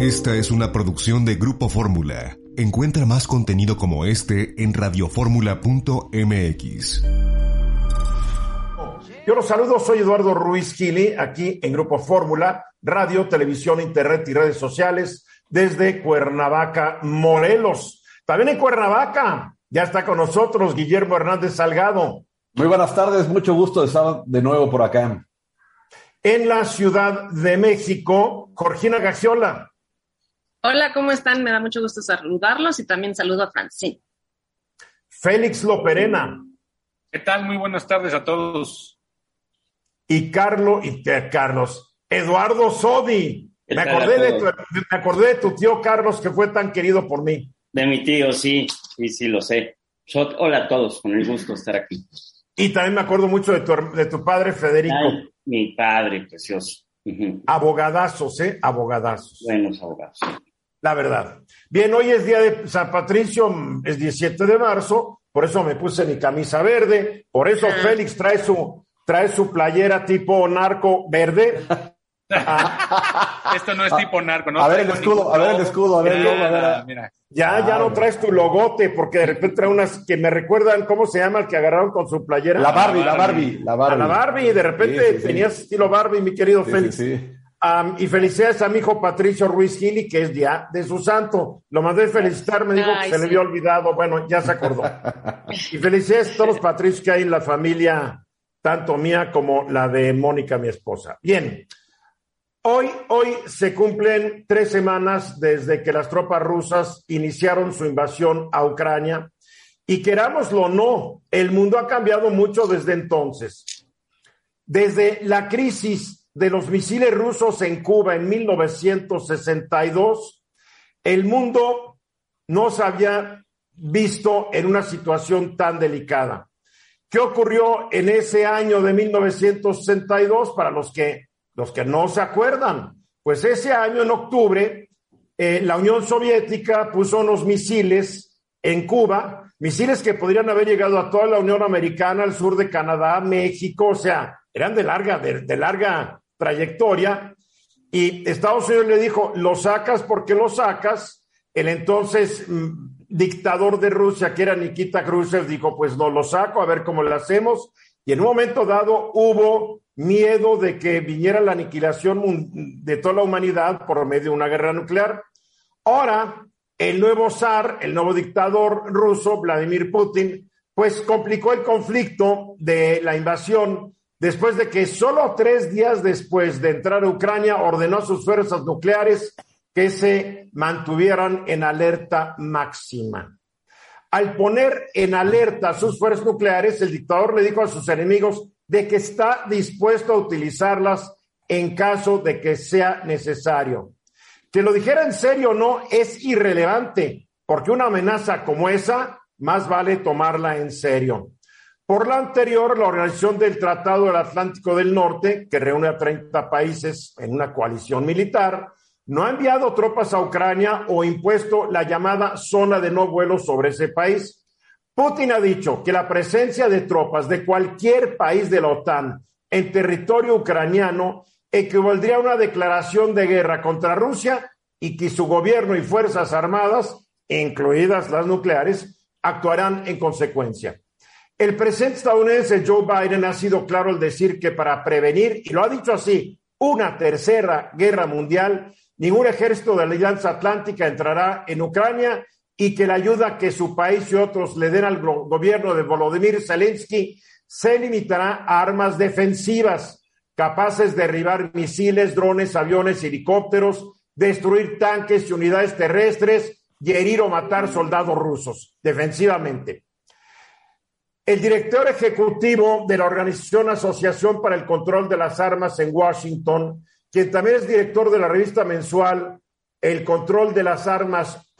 Esta es una producción de Grupo Fórmula. Encuentra más contenido como este en radioformula.mx. Yo los saludo, soy Eduardo Ruiz Gili, aquí en Grupo Fórmula, radio, televisión, internet y redes sociales, desde Cuernavaca, Morelos. También en Cuernavaca, ya está con nosotros Guillermo Hernández Salgado. Muy buenas tardes, mucho gusto de estar de nuevo por acá. En la Ciudad de México, Jorgina Gagiola. Hola, ¿cómo están? Me da mucho gusto saludarlos y también saludo a Francine. Félix Loperena. ¿Qué tal? Muy buenas tardes a todos. Y Carlos, y Carlos, Eduardo Sodi. Me acordé, de tu, me acordé de tu tío Carlos que fue tan querido por mí. De mi tío, sí, sí, sí, lo sé. hola a todos, con el gusto de estar aquí. Y también me acuerdo mucho de tu, de tu padre Federico. Ay, mi padre, precioso. Abogadazos, ¿eh? Abogadazos. Buenos abogados la verdad. Bien, hoy es día de San Patricio, es 17 de marzo, por eso me puse mi camisa verde, por eso ah. Félix trae su, trae su playera tipo narco verde. Ah. Esto no es tipo narco, ¿no? A ver el escudo, a ver el escudo, a ver, Ya, ya no traes tu logote, porque de repente trae unas que me recuerdan, ¿cómo se llama el que agarraron con su playera? La Barbie, la Barbie, la Barbie. la Barbie, de repente tenías estilo Barbie, mi querido Félix. Y felicidades a mi hijo Patricio Ruiz Gili, que es día de su santo. Lo mandé felicitar, me dijo que se le había olvidado. Bueno, ya se acordó. y felicidades a todos los Patricios que hay en la familia, tanto mía como la de Mónica, mi esposa. Bien, Hoy, hoy se cumplen tres semanas desde que las tropas rusas iniciaron su invasión a Ucrania y querámoslo o no, el mundo ha cambiado mucho desde entonces. Desde la crisis de los misiles rusos en Cuba en 1962, el mundo no se había visto en una situación tan delicada. ¿Qué ocurrió en ese año de 1962 para los que los que no se acuerdan, pues ese año, en octubre, eh, la Unión Soviética puso unos misiles en Cuba, misiles que podrían haber llegado a toda la Unión Americana, al sur de Canadá, México, o sea, eran de larga, de, larga trayectoria. Y Estados Unidos le dijo, lo sacas porque lo sacas. El entonces mm, dictador de Rusia, que era Nikita Khrushchev, dijo, pues no lo saco, a ver cómo lo hacemos. Y en un momento dado hubo miedo de que viniera la aniquilación de toda la humanidad por medio de una guerra nuclear. Ahora, el nuevo zar, el nuevo dictador ruso, Vladimir Putin, pues complicó el conflicto de la invasión después de que solo tres días después de entrar a Ucrania ordenó a sus fuerzas nucleares que se mantuvieran en alerta máxima. Al poner en alerta sus fuerzas nucleares, el dictador le dijo a sus enemigos, de que está dispuesto a utilizarlas en caso de que sea necesario. Que lo dijera en serio o no es irrelevante, porque una amenaza como esa más vale tomarla en serio. Por lo anterior, la Organización del Tratado del Atlántico del Norte, que reúne a 30 países en una coalición militar, no ha enviado tropas a Ucrania o impuesto la llamada zona de no vuelo sobre ese país. Putin ha dicho que la presencia de tropas de cualquier país de la OTAN en territorio ucraniano equivaldría a una declaración de guerra contra Rusia y que su gobierno y fuerzas armadas, incluidas las nucleares, actuarán en consecuencia. El presidente estadounidense Joe Biden ha sido claro al decir que para prevenir, y lo ha dicho así, una tercera guerra mundial, ningún ejército de la Alianza Atlántica entrará en Ucrania y que la ayuda que su país y otros le den al gobierno de Volodymyr Zelensky se limitará a armas defensivas capaces de derribar misiles, drones, aviones, helicópteros, destruir tanques y unidades terrestres y herir o matar soldados rusos defensivamente. El director ejecutivo de la organización Asociación para el Control de las Armas en Washington, quien también es director de la revista mensual el control de las armas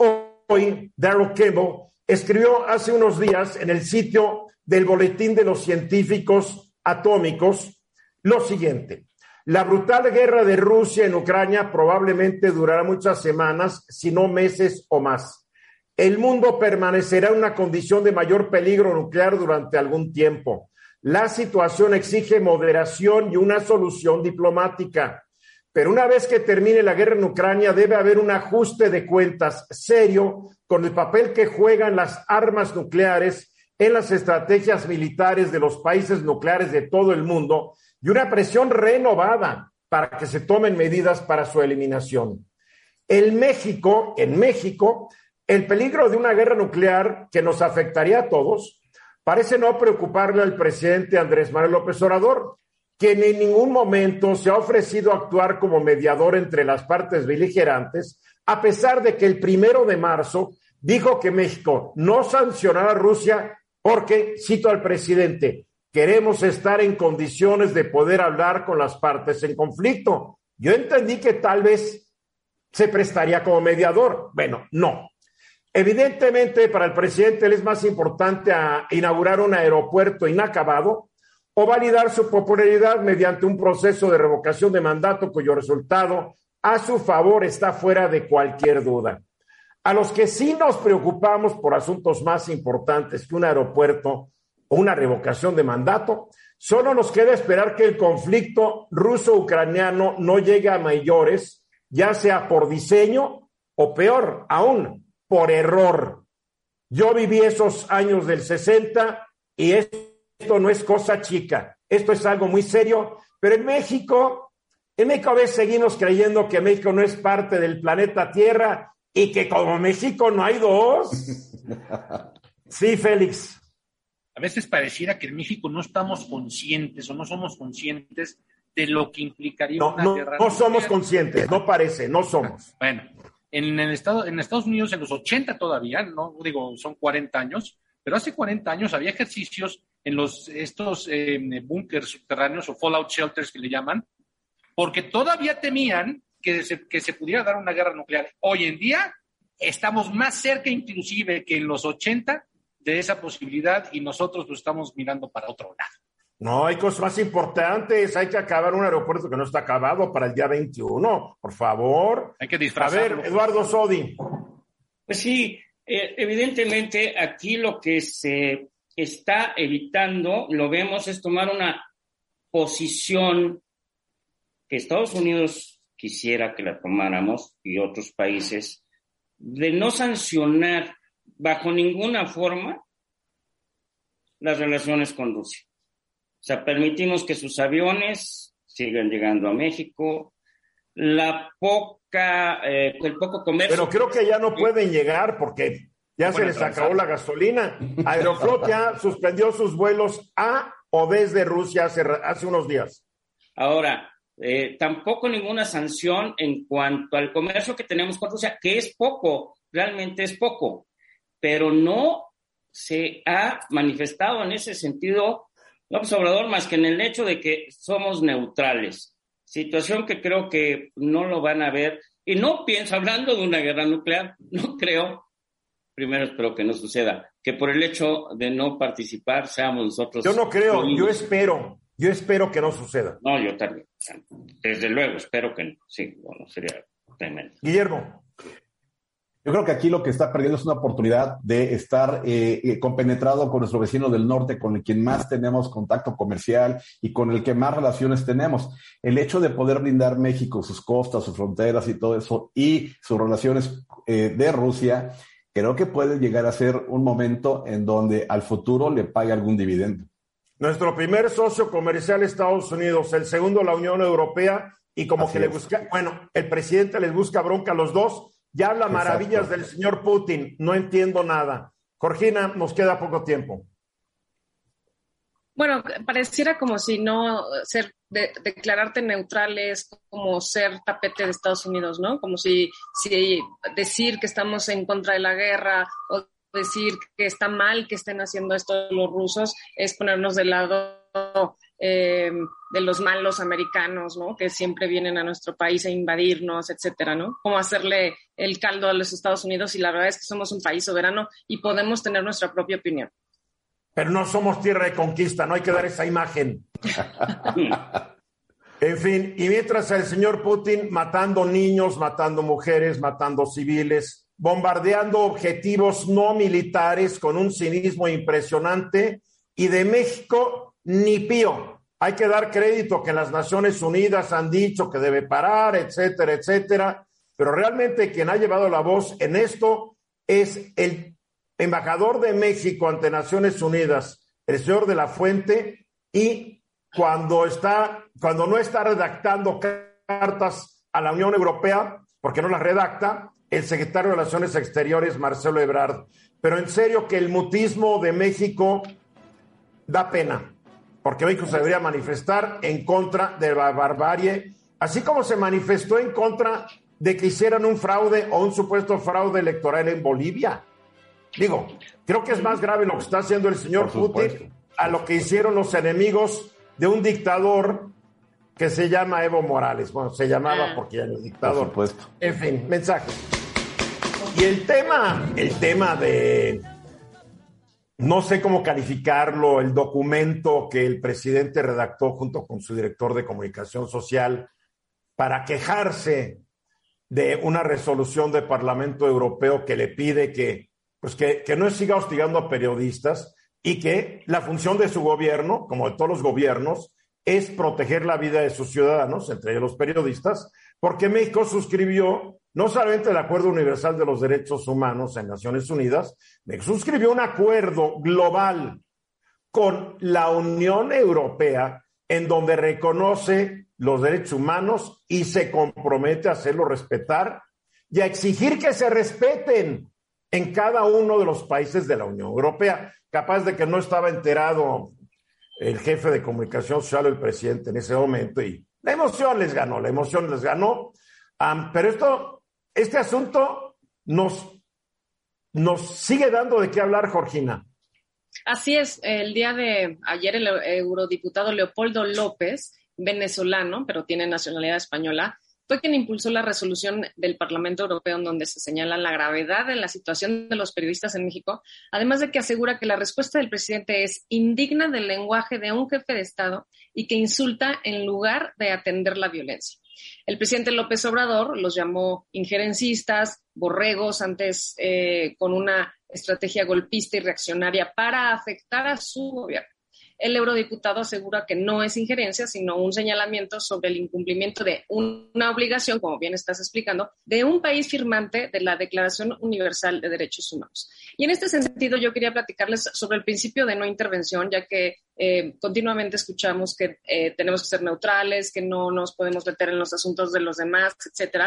hoy, Darrell Kimball, escribió hace unos días en el sitio del Boletín de los Científicos Atómicos lo siguiente. La brutal guerra de Rusia en Ucrania probablemente durará muchas semanas, si no meses o más. El mundo permanecerá en una condición de mayor peligro nuclear durante algún tiempo. La situación exige moderación y una solución diplomática. Pero una vez que termine la guerra en Ucrania, debe haber un ajuste de cuentas serio con el papel que juegan las armas nucleares en las estrategias militares de los países nucleares de todo el mundo y una presión renovada para que se tomen medidas para su eliminación. En México, en México, el peligro de una guerra nuclear que nos afectaría a todos parece no preocuparle al presidente Andrés Manuel López Obrador, quien en ningún momento se ha ofrecido actuar como mediador entre las partes beligerantes, a pesar de que el primero de marzo dijo que México no sancionará a Rusia porque, cito al presidente, queremos estar en condiciones de poder hablar con las partes en conflicto. Yo entendí que tal vez se prestaría como mediador. Bueno, no. Evidentemente, para el presidente le es más importante inaugurar un aeropuerto inacabado o validar su popularidad mediante un proceso de revocación de mandato cuyo resultado a su favor está fuera de cualquier duda. A los que sí nos preocupamos por asuntos más importantes que un aeropuerto o una revocación de mandato, solo nos queda esperar que el conflicto ruso-ucraniano no llegue a mayores, ya sea por diseño o peor aún, por error. Yo viví esos años del 60 y esto no es cosa chica, esto es algo muy serio, pero en México, en México a veces seguimos creyendo que México no es parte del planeta Tierra y que como México no hay dos. Sí, Félix a veces pareciera que en México no estamos conscientes o no somos conscientes de lo que implicaría una no, guerra. No somos conscientes, no parece, no somos. Bueno, en, el estado, en Estados Unidos en los 80 todavía, no digo, son 40 años, pero hace 40 años había ejercicios en los, estos eh, búnkers subterráneos o fallout shelters que le llaman, porque todavía temían que se, que se pudiera dar una guerra nuclear. Hoy en día estamos más cerca inclusive que en los 80 de esa posibilidad y nosotros lo estamos mirando para otro lado. No, hay cosas más importantes. Hay que acabar un aeropuerto que no está acabado para el día 21, por favor. Hay que disfrazarlo. A ver, Eduardo Sodi. Pues sí, eh, evidentemente aquí lo que se está evitando, lo vemos, es tomar una posición que Estados Unidos quisiera que la tomáramos y otros países, de no sancionar bajo ninguna forma las relaciones con Rusia. O sea, permitimos que sus aviones sigan llegando a México, la poca, eh, el poco comercio. Pero creo que ya no pueden llegar porque ya se les acabó la gasolina. Aeroflot ya suspendió sus vuelos a o desde Rusia hace, hace unos días. Ahora, eh, tampoco ninguna sanción en cuanto al comercio que tenemos con Rusia, que es poco, realmente es poco pero no se ha manifestado en ese sentido López Obrador más que en el hecho de que somos neutrales, situación que creo que no lo van a ver. Y no pienso, hablando de una guerra nuclear, no creo, primero espero que no suceda, que por el hecho de no participar seamos nosotros. Yo no creo, yo espero, yo espero que no suceda. No, yo también. Desde luego, espero que no. Sí, bueno, sería tremendo. Guillermo. Yo creo que aquí lo que está perdiendo es una oportunidad de estar eh, eh, compenetrado con nuestro vecino del norte, con el quien más tenemos contacto comercial y con el que más relaciones tenemos. El hecho de poder brindar México, sus costas, sus fronteras y todo eso, y sus relaciones eh, de Rusia, creo que puede llegar a ser un momento en donde al futuro le pague algún dividendo. Nuestro primer socio comercial Estados Unidos, el segundo la Unión Europea, y como que le busca, bueno, el presidente les busca bronca a los dos ya habla maravillas del señor Putin, no entiendo nada. Georgina, nos queda poco tiempo. Bueno, pareciera como si no ser declararte neutral es como ser tapete de Estados Unidos, ¿no? Como si, si decir que estamos en contra de la guerra o decir que está mal que estén haciendo esto los rusos es ponernos del lado eh, de los malos americanos, ¿no? Que siempre vienen a nuestro país a invadirnos, etcétera, ¿no? Cómo hacerle el caldo a los Estados Unidos y la verdad es que somos un país soberano y podemos tener nuestra propia opinión. Pero no somos tierra de conquista, no hay que dar esa imagen. en fin, y mientras el señor Putin matando niños, matando mujeres, matando civiles, bombardeando objetivos no militares con un cinismo impresionante, y de México ni pío. Hay que dar crédito que las Naciones Unidas han dicho que debe parar, etcétera, etcétera. Pero realmente quien ha llevado la voz en esto es el embajador de México ante Naciones Unidas, el señor de la Fuente, y cuando está, cuando no está redactando cartas a la Unión Europea, porque no las redacta, el secretario de Relaciones Exteriores, Marcelo Ebrard. Pero en serio que el mutismo de México da pena, porque México se debería manifestar en contra de la barbarie, así como se manifestó en contra de que hicieran un fraude o un supuesto fraude electoral en Bolivia. Digo, creo que es más grave lo que está haciendo el señor Putin a lo que hicieron los enemigos de un dictador que se llama Evo Morales. Bueno, se llamaba ah. porque ya no es dictador. Por En fin, mensaje. Y el tema, el tema de no sé cómo calificarlo, el documento que el presidente redactó junto con su director de comunicación social para quejarse de una resolución del Parlamento Europeo que le pide que, pues que, que no siga hostigando a periodistas y que la función de su gobierno, como de todos los gobiernos, es proteger la vida de sus ciudadanos, entre ellos los periodistas, porque México suscribió no solamente el Acuerdo Universal de los Derechos Humanos en Naciones Unidas, suscribió un acuerdo global con la Unión Europea en donde reconoce los derechos humanos y se compromete a hacerlo respetar y a exigir que se respeten en cada uno de los países de la Unión Europea. Capaz de que no estaba enterado el jefe de comunicación social, el presidente en ese momento, y la emoción les ganó, la emoción les ganó. pero esto este asunto nos, nos sigue dando de qué hablar, Georgina. Así es, el día de ayer el eurodiputado Leopoldo López, venezolano, pero tiene nacionalidad española, fue quien impulsó la resolución del Parlamento Europeo en donde se señala la gravedad de la situación de los periodistas en México, además de que asegura que la respuesta del presidente es indigna del lenguaje de un jefe de Estado y que insulta en lugar de atender la violencia. El presidente López Obrador los llamó injerencistas, borregos, antes eh, con una estrategia golpista y reaccionaria para afectar a su gobierno el eurodiputado asegura que no es injerencia, sino un señalamiento sobre el incumplimiento de una obligación, como bien estás explicando, de un país firmante de la Declaración Universal de Derechos Humanos. Y en este sentido, yo quería platicarles sobre el principio de no intervención, ya que eh, continuamente escuchamos que eh, tenemos que ser neutrales, que no nos podemos meter en los asuntos de los demás, etcétera.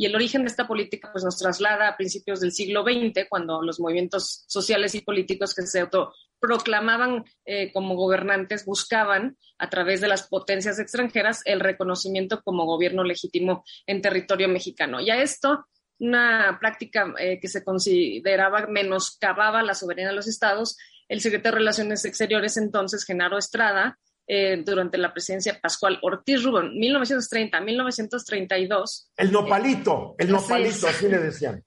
Y el origen de esta política pues, nos traslada a principios del siglo XX, cuando los movimientos sociales y políticos que se autoproclamaban eh, como gobernantes buscaban, a través de las potencias extranjeras, el reconocimiento como gobierno legítimo en territorio mexicano. Y a esto una práctica eh, que se consideraba menoscababa la soberanía de los estados, el secretario de Relaciones Exteriores entonces, Genaro Estrada, eh, durante la presidencia Pascual Ortiz Rubón, 1930-1932. El nopalito, el nopalito, así le decían.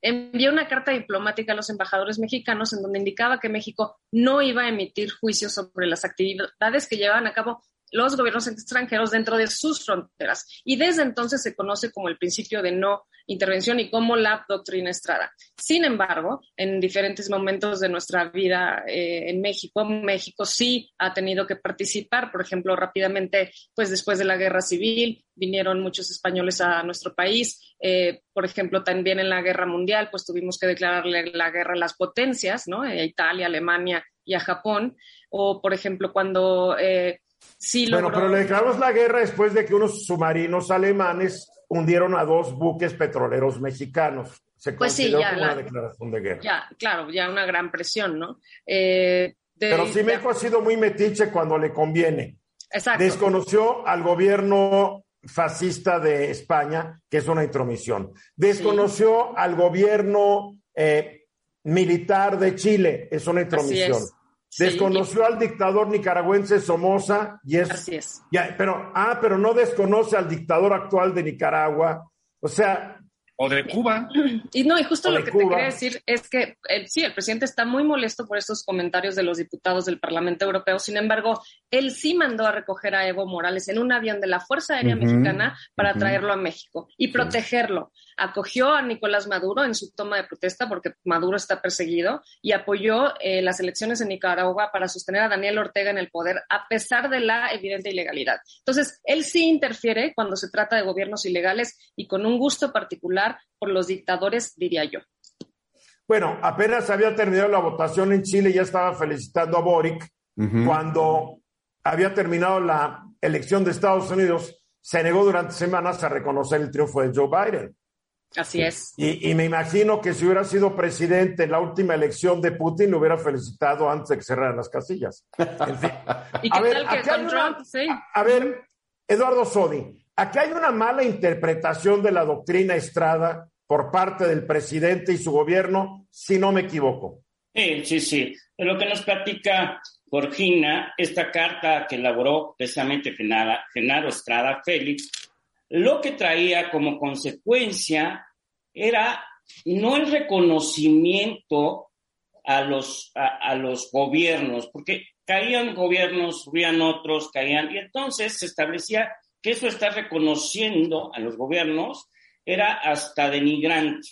Envió una carta diplomática a los embajadores mexicanos en donde indicaba que México no iba a emitir juicios sobre las actividades que llevaban a cabo los gobiernos extranjeros dentro de sus fronteras. Y desde entonces se conoce como el principio de no intervención y como la doctrina Estrada. Sin embargo, en diferentes momentos de nuestra vida eh, en México, México sí ha tenido que participar, por ejemplo, rápidamente, pues después de la guerra civil, vinieron muchos españoles a nuestro país. Eh, por ejemplo, también en la guerra mundial, pues tuvimos que declararle la guerra a las potencias, ¿no? A Italia, Alemania y a Japón. O, por ejemplo, cuando eh, sí Bueno, pero le declaramos la guerra después de que unos submarinos alemanes hundieron a dos buques petroleros mexicanos. Se pues sí, ya una declaración de guerra. Ya, claro, ya una gran presión, ¿no? Eh, pero sí México ha sido muy metiche cuando le conviene. Exacto. Desconoció al gobierno fascista de España, que es una intromisión. Desconoció al gobierno eh, militar de Chile, es una intromisión. Desconoció al dictador nicaragüense Somoza y es. Así es. Ya, pero, ah, pero no desconoce al dictador actual de Nicaragua. O sea, o de Cuba. Y no, y justo lo que te quería decir es que eh, sí, el presidente está muy molesto por estos comentarios de los diputados del Parlamento Europeo. Sin embargo, él sí mandó a recoger a Evo Morales en un avión de la Fuerza Aérea Mexicana para traerlo a México y protegerlo. Acogió a Nicolás Maduro en su toma de protesta porque Maduro está perseguido y apoyó eh, las elecciones en Nicaragua para sostener a Daniel Ortega en el poder a pesar de la evidente ilegalidad. Entonces, él sí interfiere cuando se trata de gobiernos ilegales y con un gusto particular por los dictadores, diría yo. Bueno, apenas había terminado la votación en Chile, ya estaba felicitando a Boric cuando había terminado la elección de Estados Unidos, se negó durante semanas a reconocer el triunfo de Joe Biden. Así es. Y, me imagino que si hubiera sido presidente en la última elección de Putin, lo hubiera felicitado antes de que cerraran las casillas. En fin. ¿Y qué tal que con Trump? Sí. A ver, Eduardo Sodi, aquí hay una mala interpretación de la doctrina Estrada por parte del presidente y su gobierno, si no me equivoco. Sí, sí, sí. Lo que nos platica Georgina, esta carta que elaboró precisamente Genaro Estrada Félix, lo que traía como consecuencia era no el reconocimiento a los, a, los gobiernos, porque caían gobiernos, subían otros, caían, y entonces se establecía que eso está reconociendo a los gobiernos era hasta denigrante.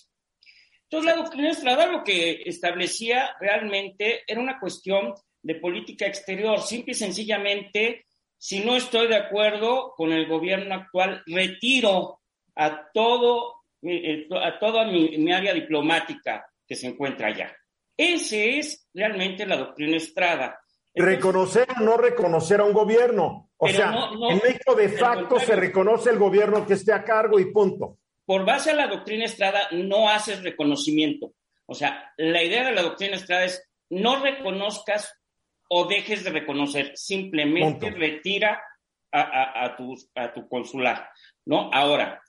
Entonces la doctrina Estrada lo que establecía realmente era una cuestión de política exterior, simple y sencillamente si no estoy de acuerdo con el gobierno actual, retiro a todo, eh, a toda mi, área diplomática que se encuentra allá. Ese es realmente la doctrina Estrada. Reconocer o no reconocer a un gobierno. O sea, en México de facto se reconoce el gobierno que esté a cargo y punto. Por base a la doctrina Estrada no haces reconocimiento. O sea, la idea de la doctrina Estrada es no reconozcas o dejes de reconocer, simplemente retira a, tu, a tu consular, ¿no? Ahora,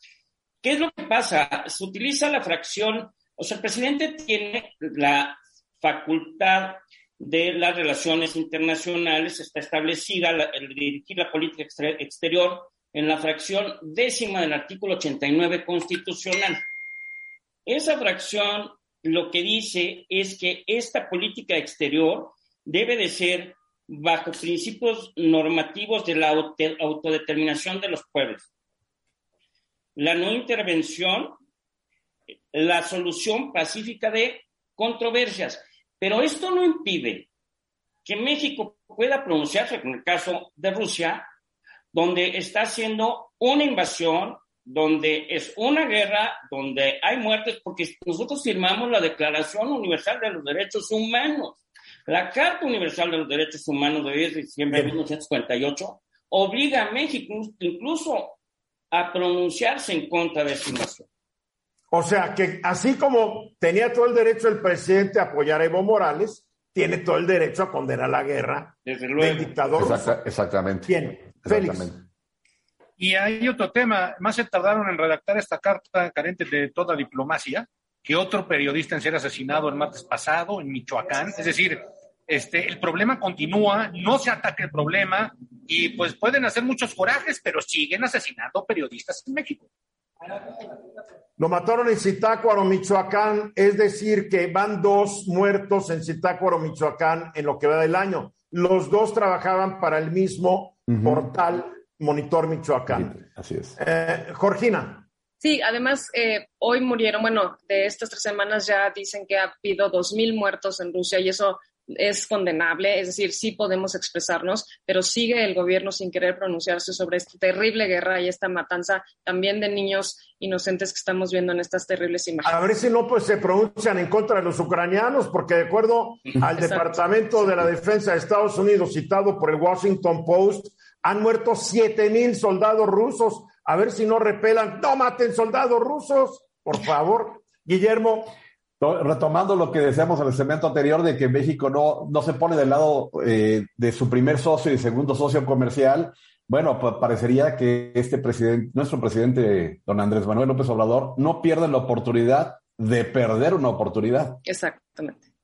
¿qué es lo que pasa? Se utiliza la fracción, o sea, el presidente tiene la facultad de las relaciones internacionales, está establecida el dirigir la política exterior en la fracción décima del artículo 89 constitucional. Esa fracción lo que dice es que esta política exterior debe de ser bajo principios normativos de la autodeterminación de los pueblos. La no intervención, la solución pacífica de controversias. Pero esto no impide que México pueda pronunciarse, con el caso de Rusia, donde está haciendo una invasión, donde es una guerra, donde hay muertes, porque nosotros firmamos la Declaración Universal de los Derechos Humanos. La Carta Universal de los Derechos Humanos de 10 de diciembre de 1948 obliga a México incluso a pronunciarse en contra de esta invasión. O sea que así como tenía todo el derecho el presidente a apoyar a Evo Morales, tiene todo el derecho a condenar la guerra Desde del dictador. exactamente. Bien, Félix. Y hay otro tema, más se tardaron en redactar esta carta carente de toda diplomacia que otro periodista en ser asesinado el martes pasado en Michoacán. Es decir, este, el problema continúa, no se ataca el problema y pues pueden hacer muchos corajes, pero siguen asesinando periodistas en México. Lo mataron en Zitácuaro, Michoacán, es decir, que van dos muertos en Zitácuaro, Michoacán, en lo que va del año. Los dos trabajaban para el mismo portal Monitor Michoacán. Así es. Eh, Georgina. Sí, además, eh, hoy murieron, bueno, de estas tres semanas ya dicen que ha habido dos mil muertos en Rusia y eso es condenable, es decir, sí podemos expresarnos, pero sigue el gobierno sin querer pronunciarse sobre esta terrible guerra y esta matanza también de niños inocentes que estamos viendo en estas terribles imágenes. A ver si no pues se pronuncian en contra de los ucranianos, porque de acuerdo al Departamento de la Defensa de Estados Unidos citado por el Washington Post, han muerto siete mil soldados rusos. A ver si no repelan, no maten soldados rusos, por favor. Guillermo, Retomando lo que decíamos en el segmento anterior de que México no, no se pone del lado eh, de su primer socio y segundo socio comercial, bueno, parecería que este presidente, nuestro presidente, don Andrés Manuel López Obrador, no pierde la oportunidad de perder una oportunidad. Exactamente.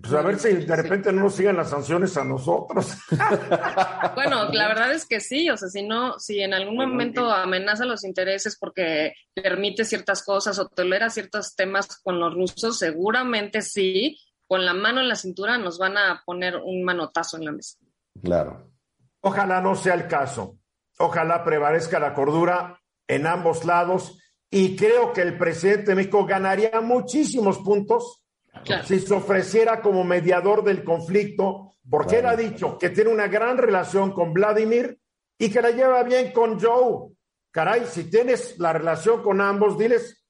Pues a ver si de repente no nos sigan las sanciones a nosotros. bueno, la verdad es que sí, o sea, si no, si en algún momento amenaza los intereses porque permite ciertas cosas o tolera ciertos temas con los rusos, seguramente sí, con la mano en la cintura nos van a poner un manotazo en la mesa. Claro. Ojalá no sea el caso. Ojalá prevalezca la cordura en ambos lados y creo que el presidente de México ganaría muchísimos puntos si se ofreciera como mediador del conflicto, porque él ha dicho que tiene una gran relación con Vladimir y que la lleva bien con Joe. Caray, si tienes la relación con ambos, diles,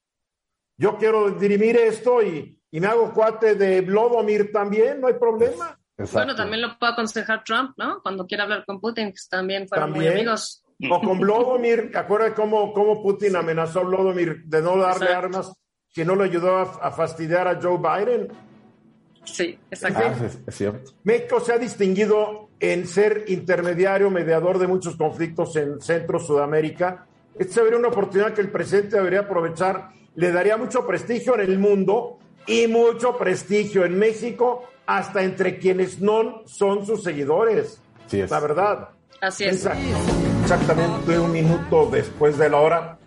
yo quiero dirimir esto y, me hago cuate de Vladimir también, no hay problema. Bueno, también lo puede aconsejar Trump, ¿no? Cuando quiera hablar con Putin, que también fueron muy amigos. O con Vladimir, ¿acuerdas cómo, cómo Putin amenazó a Vladimir de no darle armas que no le ayudó a, fastidiar a Joe Biden. Sí, exacto. Ah, es, cierto. México se ha distinguido en ser intermediario, mediador de muchos conflictos en Centro Sudamérica. Esta sería una oportunidad que el presidente debería aprovechar. Le daría mucho prestigio en el mundo y mucho prestigio en México, hasta entre quienes no son sus seguidores. Sí es. La verdad. Así es. Exactamente un minuto después de la hora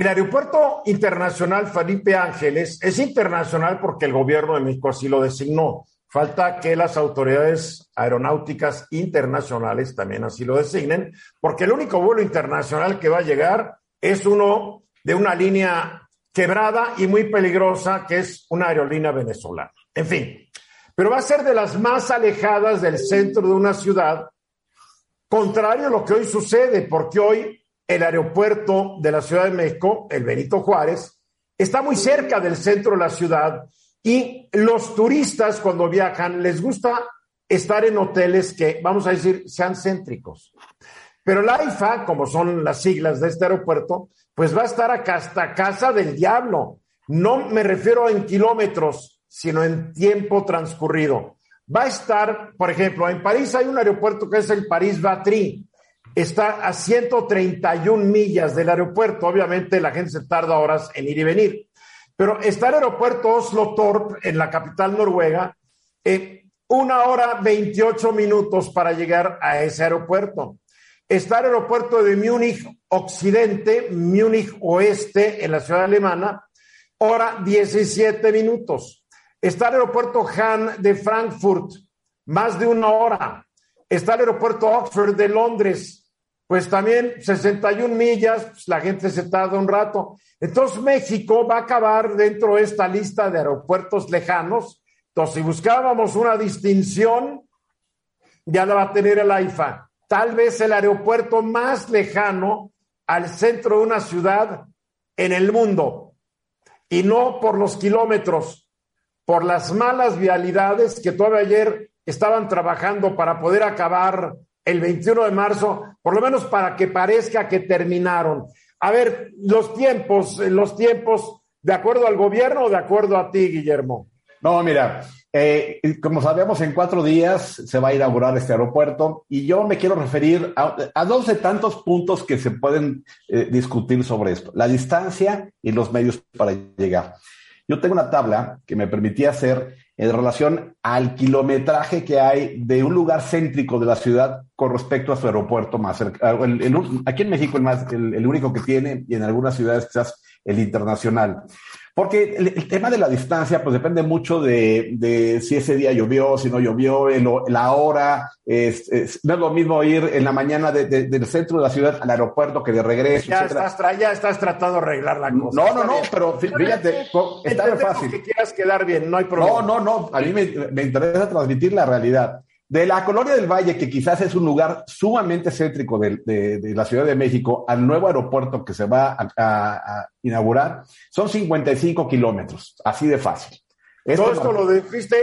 el Aeropuerto Internacional Felipe Ángeles es internacional porque el gobierno de México así lo designó. Falta que las autoridades aeronáuticas internacionales también así lo designen, porque el único vuelo internacional que va a llegar es uno de una línea quebrada y muy peligrosa, que es una aerolínea venezolana. En fin, pero va a ser de las más alejadas del centro de una ciudad, contrario a lo que hoy sucede, porque hoy el aeropuerto de la Ciudad de México, el Benito Juárez, está muy cerca del centro de la ciudad y los turistas cuando viajan les gusta estar en hoteles que, vamos a decir, sean céntricos. Pero la IFA, como son las siglas de este aeropuerto, pues va a estar acá hasta casa del diablo. No me refiero en kilómetros, sino en tiempo transcurrido. Va a estar, por ejemplo, en París hay un aeropuerto que es el París-Vatry, está a 131 millas del aeropuerto. Obviamente la gente se tarda horas en ir y venir. Pero está el aeropuerto Oslo Torp en la capital noruega, eh, una hora 28 minutos para llegar a ese aeropuerto. Está el aeropuerto de Múnich Occidente, Múnich Oeste en la ciudad alemana, hora 17 minutos. Está el aeropuerto Hahn de Frankfurt, más de una hora. Está el aeropuerto Oxford de Londres, pues también 61 millas, pues la gente se tarda un rato. Entonces México va a acabar dentro de esta lista de aeropuertos lejanos. Entonces, si buscábamos una distinción, ya la va a tener el AIFA. Tal vez el aeropuerto más lejano al centro de una ciudad en el mundo. Y no por los kilómetros, por las malas vialidades que todavía ayer estaban trabajando para poder acabar el 21 de marzo, por lo menos para que parezca que terminaron. A ver, los tiempos, los tiempos, ¿de acuerdo al gobierno o de acuerdo a ti, Guillermo? No, mira, eh, como sabemos, en cuatro días se va a inaugurar este aeropuerto y yo me quiero referir a, dos de tantos puntos que se pueden eh, discutir sobre esto, la distancia y los medios para llegar. Yo tengo una tabla que me permitía hacer en relación al kilometraje que hay de un lugar céntrico de la ciudad con respecto a su aeropuerto más cercano. aquí en México el, más, el, único que tiene y en algunas ciudades quizás el internacional. Porque el, tema de la distancia, pues depende mucho de, si ese día llovió, si no llovió, la hora. Es, no es lo mismo ir en la mañana del centro de la ciudad al aeropuerto que de regreso. Ya, estás, ya estás tratando de arreglar la cosa. No, no, no, pero fíjate, está bien fácil. que quieras quedar bien, no hay problema. No, no, no. A mí me, me interesa transmitir la realidad. De la colonia del Valle, que quizás es un lugar sumamente céntrico de, la Ciudad de México, al nuevo aeropuerto que se va a, inaugurar, son 55 kilómetros, así de fácil. Todo esto lo dijiste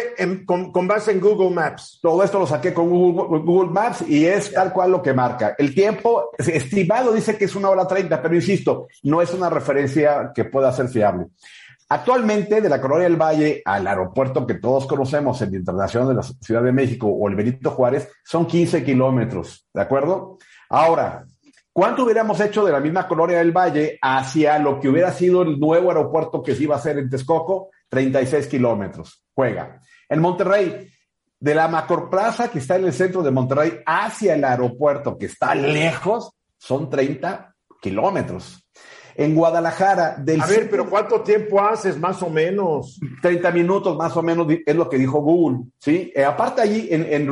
con, base en Google Maps. Todo esto lo saqué con Google, Google Maps y es tal cual lo que marca. El tiempo estimado dice que es una hora treinta, pero insisto, no es una referencia que pueda ser fiable. Actualmente, de la Colonia del Valle al aeropuerto que todos conocemos, el Internacional de la Ciudad de México o el Benito Juárez, son 15 kilómetros, ¿de acuerdo? Ahora, ¿cuánto hubiéramos hecho de la misma Colonia del Valle hacia lo que hubiera sido el nuevo aeropuerto que se iba a hacer en Texcoco? 36 kilómetros. Juega. En Monterrey, de la Macroplaza que está en el centro de Monterrey hacia el aeropuerto, que está lejos, son 30 kilómetros. En Guadalajara, del A ver, pero ¿cuánto tiempo haces más o menos? 30 minutos más o menos es lo que dijo Google, ¿sí? Eh, aparte allí en, en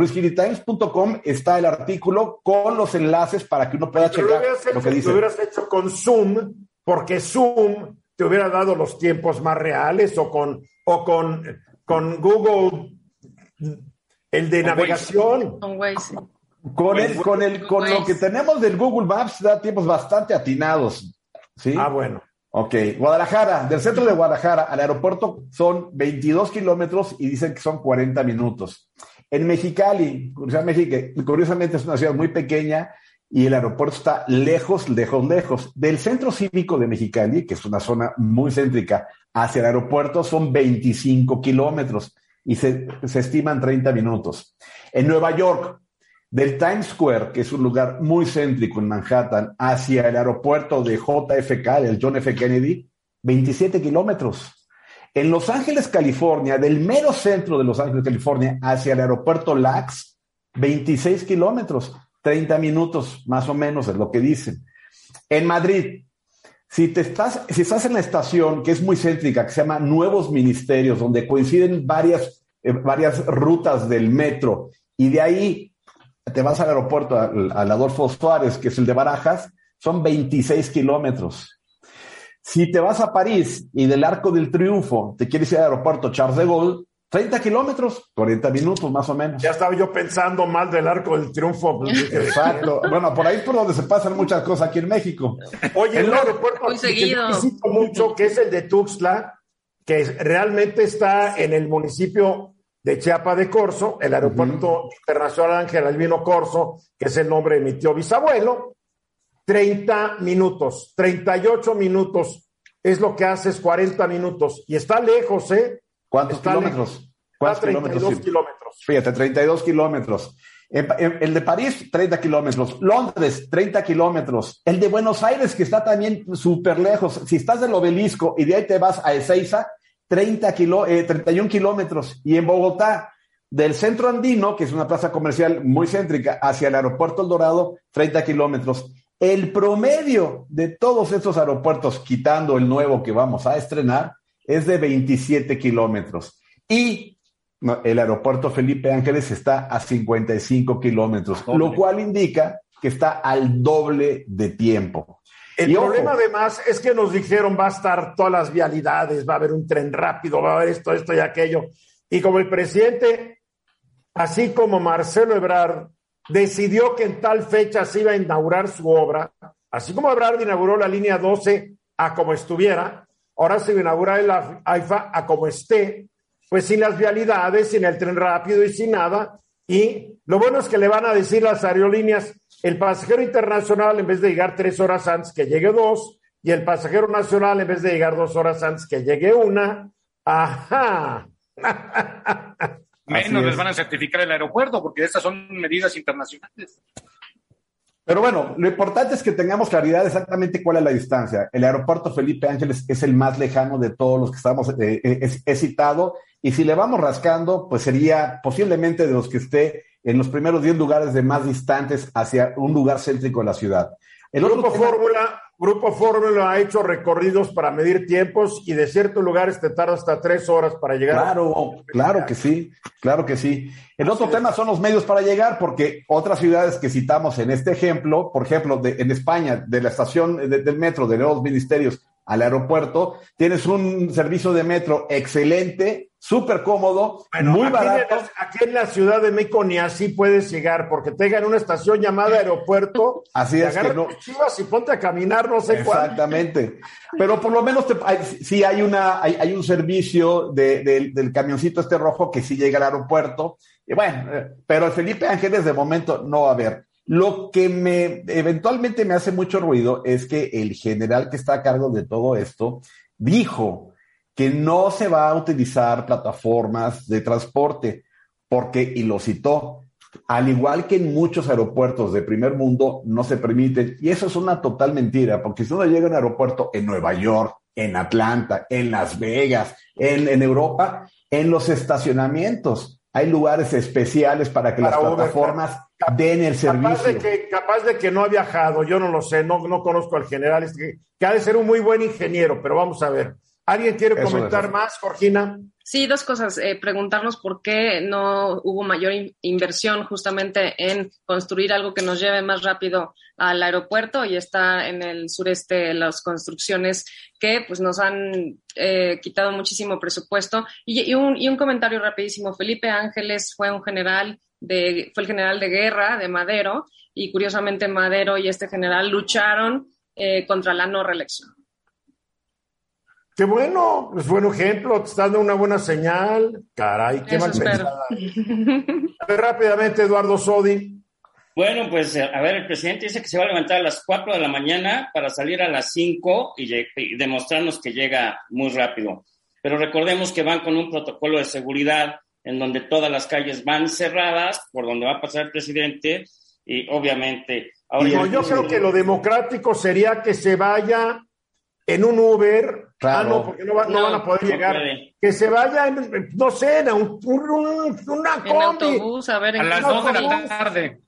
está el artículo con los enlaces para que uno pueda checar lo, que dice. Lo hubieras hecho con Zoom, porque Zoom te hubiera dado los tiempos más reales o con, o con, con Google, el de navegación. Con, el, con, el, con lo que tenemos del Google Maps da tiempos bastante atinados. ¿Sí? Ah, bueno. Ok, Guadalajara, del centro de Guadalajara al aeropuerto son 22 kilómetros y dicen que son 40 minutos. En Mexicali, curiosamente es una ciudad muy pequeña y el aeropuerto está lejos, lejos, lejos. Del centro cívico de Mexicali, que es una zona muy céntrica, hacia el aeropuerto son 25 kilómetros y se, se estiman 30 minutos. En Nueva York, del Times Square, que es un lugar muy céntrico en Manhattan, hacia el aeropuerto de JFK, el John F. Kennedy, 27 kilómetros. En Los Ángeles, California, del mero centro de Los Ángeles, California, hacia el aeropuerto LAX, 26 kilómetros, 30 minutos más o menos es lo que dicen. En Madrid, si, te estás, si estás en la estación que es muy céntrica, que se llama Nuevos Ministerios, donde coinciden varias, eh, varias rutas del metro, y de ahí te vas al aeropuerto, al, Adolfo Suárez, que es el de Barajas, son 26 kilómetros. Si te vas a París y del Arco del Triunfo te quieres ir al aeropuerto Charles de Gaulle, 30 kilómetros, 40 minutos más o menos. Ya estaba yo pensando mal del Arco del Triunfo. Pues, Exacto. bueno, por ahí por donde se pasan muchas cosas aquí en México. Oye, el aeropuerto Muy seguido. que mucho, que es el de Tuxtla, que realmente está en el municipio de Chiapa de Corzo, el aeropuerto internacional Ángel Albino Corzo, que es el nombre de mi tío bisabuelo, 30 minutos, 38 minutos, es lo que haces 40 minutos. Y está lejos, ¿eh? ¿Cuántos kilómetros? ¿Cuántos 32 kilómetros, Fíjate, 32 kilómetros. El de París, 30 kilómetros. Londres, 30 kilómetros. El de Buenos Aires, que está también súper lejos. Si estás del obelisco y de ahí te vas a Ezeiza, 30 kilo, 31 kilómetros. Y en Bogotá, del centro andino, que es una plaza comercial muy céntrica, hacia el aeropuerto El Dorado, 30 kilómetros. El promedio de todos estos aeropuertos, quitando el nuevo que vamos a estrenar, es de 27 kilómetros. Y el aeropuerto Felipe Ángeles está a 55 kilómetros, lo cual indica que está al doble de tiempo. El problema además es que nos dijeron va a estar todas las vialidades, va a haber un tren rápido, va a haber esto, esto y aquello. Y como el presidente, así como Marcelo Ebrard, decidió que en tal fecha se iba a inaugurar su obra, así como Ebrard inauguró la línea 12 a como estuviera, ahora se va a inaugurar el AIFA a como esté, pues sin las vialidades, sin el tren rápido y sin nada. Y lo bueno es que le van a decir las aerolíneas, el pasajero internacional, en vez de llegar tres horas antes, que llegue dos, y el pasajero nacional, en vez de llegar dos horas antes, que llegue una. Ajá. Menos les van a certificar el aeropuerto, porque estas son medidas internacionales. Pero bueno, lo importante es que tengamos claridad exactamente cuál es la distancia. El aeropuerto Felipe Ángeles es el más lejano de todos los que estamos, eh, he citado, y si le vamos rascando, pues sería posiblemente de los que esté en los primeros 10 lugares de más distantes hacia un lugar céntrico de la ciudad. El Grupo Fórmula Grupo Fórmula ha hecho recorridos para medir tiempos y de ciertos lugares te tarda hasta tres horas para llegar. Claro, claro que sí, claro que sí. El otro tema son los medios para llegar, porque otras ciudades que citamos en este ejemplo, por ejemplo, de, en España, de la estación del metro de los ministerios al aeropuerto, tienes un servicio de metro excelente, súper cómodo, muy barato. aquí en la Ciudad de México ni así puedes llegar, porque te en una estación llamada aeropuerto. Así es que no. Chivas y ponte a caminar, no sé Exactamente. Pero por lo menos te, hay, sí hay una, hay, un servicio del camioncito este rojo que sí llega al aeropuerto. Y bueno, eh, pero el Felipe Ángeles de momento no va a haber. Lo que me eventualmente me hace mucho ruido es que el general que está a cargo de todo esto dijo que no se va a utilizar plataformas de transporte, porque, y lo citó, al igual que en muchos aeropuertos de primer mundo, no se permiten, y eso es una total mentira, porque si uno llega a un aeropuerto en Nueva York, en Atlanta, en Las Vegas, en, en Europa, En los estacionamientos hay lugares especiales para que las plataformas den el servicio. Capaz de, que, capaz de que no ha viajado, yo no lo sé, no, no conozco al general, es que, que ha de ser un muy buen ingeniero, pero vamos a ver. ¿Alguien quiere comentar más, Georgina? Sí, dos cosas. Eh, preguntarnos por qué no hubo mayor inversión justamente en construir algo que nos lleve más rápido al aeropuerto y está en el sureste las construcciones que pues nos han eh, quitado muchísimo presupuesto. Y, un, y un comentario rapidísimo. Felipe Ángeles fue un general de, fue el general de guerra de Madero y curiosamente Madero y este general lucharon eh, contra la no reelección. Qué bueno, es buen ejemplo, te está dando una buena señal. Caray, qué mal pensada. A ver, rápidamente, Eduardo Sodi. Bueno, pues a ver, el presidente dice que se va a levantar a las 4 de la mañana para salir a las 5 y, demostrarnos que llega muy rápido. Pero recordemos que van con un protocolo de seguridad en donde todas las calles van cerradas por donde va a pasar el presidente y obviamente... Ahora yo creo que lo democrático sería que se vaya en un Uber, ah, no, porque no, van a poder llegar, que se vaya, no sé, en un, una combi. a, ver, a las 2 de la tarde.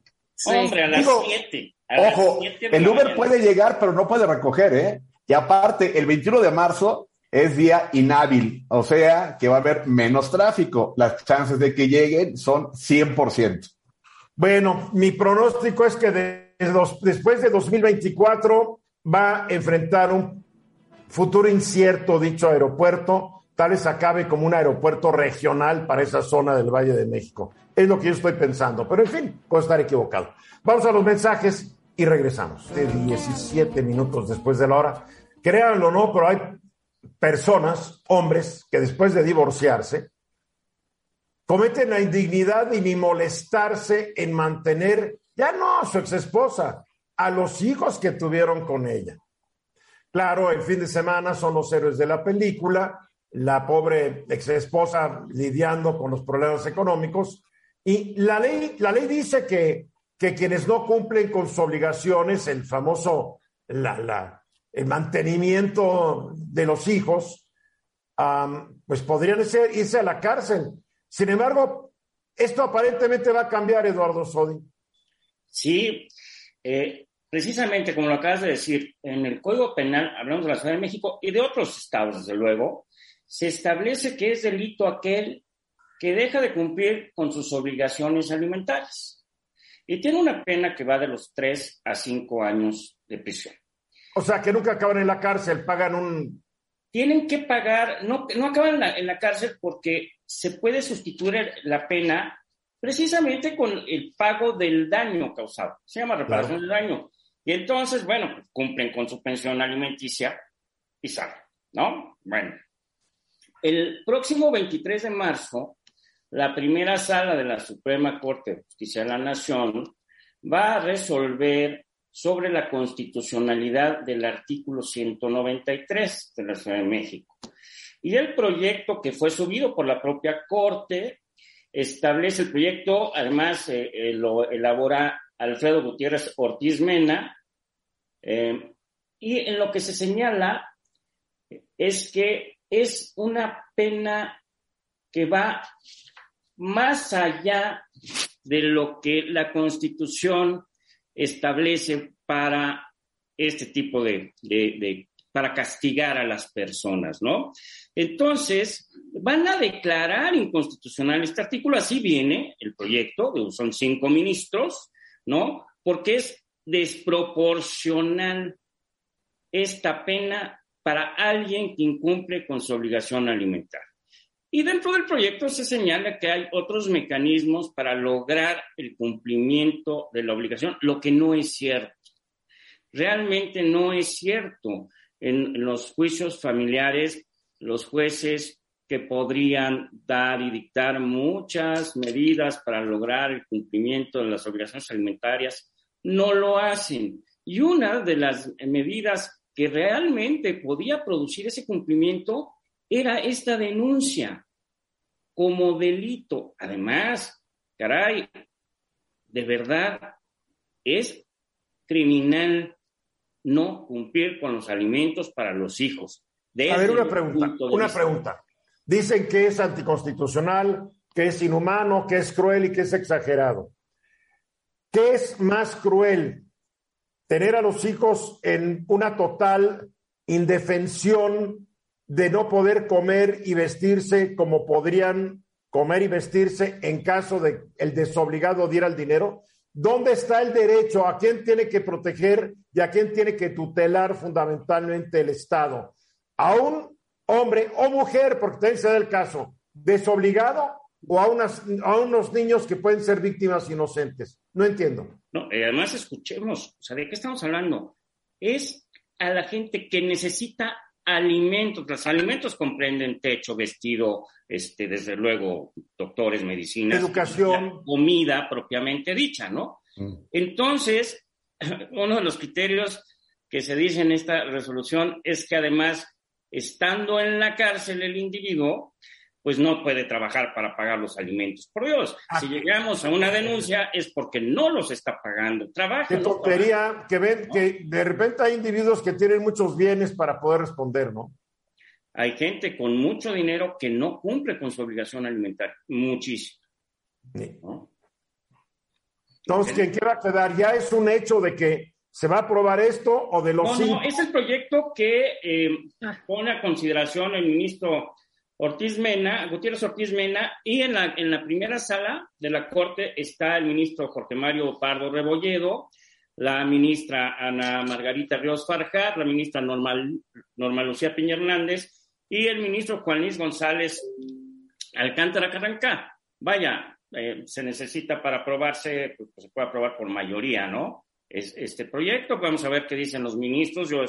Hombre, a las 7. Ojo, el Uber puede llegar, pero no puede recoger, ¿eh? Y aparte, el 21 de marzo es día inhábil, o sea que va a haber menos tráfico. Las chances de que lleguen son 100%. Bueno, mi pronóstico es que después de 2024 va a enfrentar un futuro incierto dicho aeropuerto, tal vez acabe como un aeropuerto regional para esa zona del Valle de México. Es lo que yo estoy pensando, pero en fin, puedo estar equivocado. Vamos a los mensajes y regresamos. De 17 minutos después de la hora. Créanlo o no, pero hay personas, hombres, que después de divorciarse, cometen la indignidad de ni molestarse en mantener, ya no a su ex esposa, a los hijos que tuvieron con ella. Claro, el fin de semana son los héroes de la película, la pobre ex esposa lidiando con los problemas económicos. Y la ley, la ley dice que, que quienes no cumplen con sus obligaciones, el famoso, la, el mantenimiento de los hijos, pues podrían ser, irse a la cárcel. Sin embargo, esto aparentemente va a cambiar, Eduardo Sodi. Sí, eh, precisamente como lo acabas de decir, en el Código Penal, hablamos de la Ciudad de México y de otros estados, desde luego, se establece que es delito aquel que deja de cumplir con sus obligaciones alimentarias. Y tiene una pena que va de los 3 a 5 años de prisión. O sea, que nunca acaban en la cárcel, pagan un... Tienen que pagar, no, no acaban en la, en la cárcel porque se puede sustituir la pena precisamente con el pago del daño causado. Se llama reparación del daño. Y entonces, bueno, pues, cumplen con su pensión alimenticia y salen, ¿no? Bueno, el próximo 23 de marzo, la primera sala de la Suprema Corte de Justicia de la Nación va a resolver sobre la constitucionalidad del artículo 193 de la Ciudad de México. Y el proyecto que fue subido por la propia Corte establece el proyecto, además eh, eh, lo elabora Alfredo Gutiérrez Ortiz Mena, eh, y en lo que se señala es que es una pena que va más allá de lo que la Constitución establece para este tipo de, para castigar a las personas, ¿no? Entonces, van a declarar inconstitucional este artículo, así viene el proyecto, son cinco ministros, ¿no? Porque es desproporcional esta pena para alguien que incumple con su obligación alimentar. Y dentro del proyecto se señala que hay otros mecanismos para lograr el cumplimiento de la obligación, lo que no es cierto. Realmente no es cierto. En los juicios familiares, los jueces que podrían dar y dictar muchas medidas para lograr el cumplimiento de las obligaciones alimentarias no lo hacen. Y una de las medidas que realmente podía producir ese cumplimiento era esta denuncia como delito. Además, caray, de verdad es criminal no cumplir con los alimentos para los hijos. A ver, una pregunta, una pregunta. Dicen que es anticonstitucional, que es inhumano, que es cruel y que es exagerado. ¿Qué es más cruel? Tener a los hijos en una total indefensión de no poder comer y vestirse como podrían comer y vestirse en caso de el desobligado diera el dinero? ¿Dónde está el derecho? ¿A quién tiene que proteger y a quién tiene que tutelar fundamentalmente el Estado? ¿A un hombre o mujer, porque también se da el caso, desobligado o a, a unos niños que pueden ser víctimas inocentes? No entiendo. No, además escuchemos, o sea, ¿de qué estamos hablando? Es a la gente que necesita alimentos. Los alimentos comprenden techo, vestido, este, desde luego, doctores, medicinas. Educación. Comida propiamente dicha, ¿no? Mm. Entonces, uno de los criterios que se dice en esta resolución es que además, estando en la cárcel el individuo, pues no puede trabajar para pagar los alimentos. Por Dios, si llegamos a una denuncia es porque no los está pagando. Trabaja. Qué tontería que ven que de repente hay individuos que tienen muchos bienes para poder responder, ¿no? Hay gente con mucho dinero que no cumple con su obligación alimentaria, muchísimo. Entonces, quien quiera quedar, ya es un hecho de que se va a aprobar esto o de los. No, no, es el proyecto que eh, pone a consideración el ministro Ortiz Mena, Gutiérrez Ortiz Mena, y en la, en la primera sala de la Corte está el ministro Jorge Mario Pardo Rebolledo, la ministra Ana Margarita Ríos Farjat, la ministra Norma, Lucía Piña Hernández y el ministro Juan Luis González Alcántara Carrancá. Vaya, eh, se necesita para aprobarse, pues, se puede aprobar por mayoría, ¿no? Es, este proyecto, vamos a ver qué dicen los ministros. Yo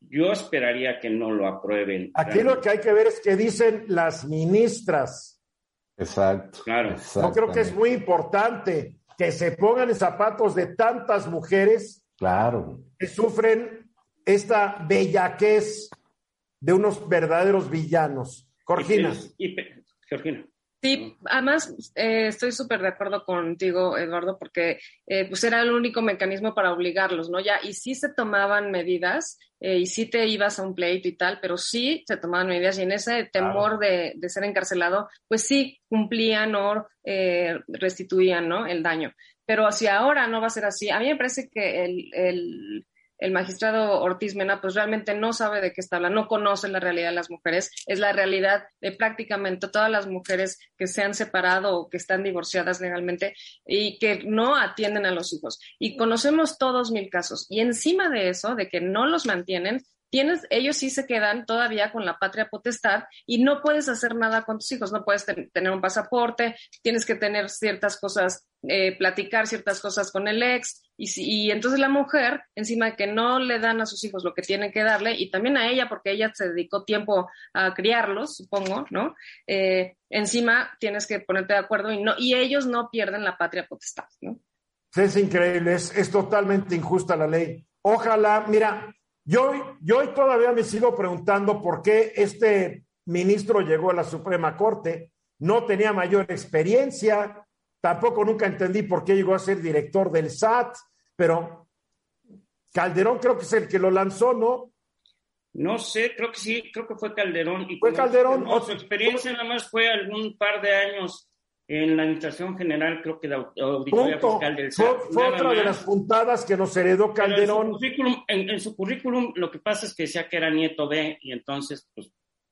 yo esperaría que no lo aprueben. Aquí lo que hay que ver es qué dicen las ministras. Exacto. Claro. Yo creo que es muy importante que se pongan en zapatos de tantas mujeres. Claro. Que sufren esta bellaquez de unos verdaderos villanos. Corgina. Y, Georgina. Sí, además eh, estoy súper de acuerdo contigo, Eduardo, porque eh, pues era el único mecanismo para obligarlos, ¿no? Ya, y sí se tomaban medidas, eh, y sí te ibas a un pleito y tal, pero sí se tomaban medidas, y en ese temor de, de, ser encarcelado, pues sí cumplían o restituían, ¿no? El daño. Pero si ahora no va a ser así, a mí me parece que el, el el magistrado Ortiz Mena pues realmente no sabe de qué está hablando, no conoce la realidad de las mujeres, es la realidad de prácticamente todas las mujeres que se han separado o que están divorciadas legalmente y que no atienden a los hijos. Y conocemos todos mil casos. Y encima de eso, de que no los mantienen, tienes, ellos sí se quedan todavía con la patria potestad y no puedes hacer nada con tus hijos, no puedes tener un pasaporte, tienes que tener ciertas cosas, eh, platicar ciertas cosas con el ex, y, y entonces la mujer, encima de que no le dan a sus hijos lo que tienen que darle, y también a ella, porque ella se dedicó tiempo a criarlos, supongo, ¿no? Eh, encima tienes que ponerte de acuerdo y, no, y ellos no pierden la patria potestad, ¿no? Es increíble, es, es totalmente injusta la ley. Ojalá, mira, yo, yo todavía me sigo preguntando por qué este ministro llegó a la Suprema Corte, no tenía mayor experiencia, tampoco nunca entendí por qué llegó a ser director del SAT, pero Calderón creo que es el que lo lanzó, ¿no? No sé, creo que sí, creo que fue Calderón. Y fue Calderón. su experiencia nada más fue algún par de años en la Administración General, creo que la Auditoría Fiscal del SAT. Fue, otra de las puntadas que nos heredó Calderón. En su, currículum, lo que pasa es que decía que era nieto de, y entonces, pues,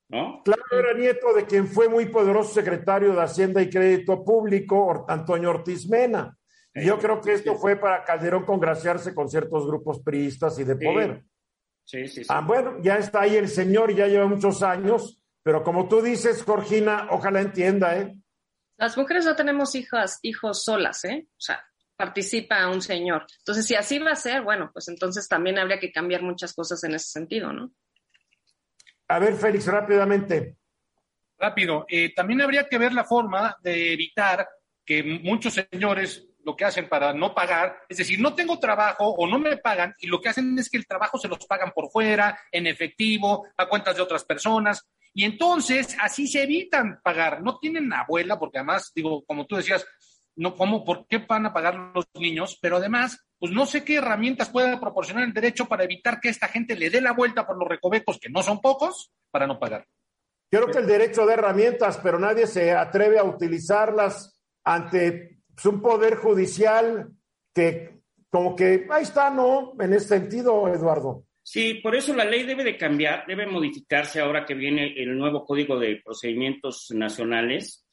¿no? Claro, era nieto de quien fue muy poderoso secretario de Hacienda y Crédito Público, Antonio Ortiz Mena. Y yo creo que esto fue para Calderón congraciarse con ciertos grupos priistas y de poder. Sí, sí, sí. Ah, bueno, ya está ahí el señor, ya lleva muchos años, pero como tú dices, Jorgina, ojalá entienda, ¿eh? Las mujeres no tenemos hijas, hijos solas, ¿eh? O sea, participa un señor. Entonces, si así va a ser, bueno, pues entonces también habría que cambiar muchas cosas en ese sentido, ¿no? A ver, Félix, rápidamente. Rápido. Eh, también habría que ver la forma de evitar que muchos señores lo que hacen para no pagar, es decir, no tengo trabajo o no me pagan y lo que hacen es que el trabajo se los pagan por fuera, en efectivo, a cuentas de otras personas. Y entonces así se evitan pagar. No tienen abuela, porque además, digo, como tú decías, no, ¿cómo, ¿por qué van a pagar los niños? Pero además, pues no sé qué herramientas puede proporcionar el derecho para evitar que esta gente le dé la vuelta por los recovecos, que no son pocos, para no pagar. Creo que el derecho de herramientas, pero nadie se atreve a utilizarlas ante pues, un poder judicial que como que ahí está, ¿no? En ese sentido, Eduardo. Sí, por eso la ley debe de cambiar, debe modificarse ahora que viene el nuevo Código de Procedimientos Nacionales.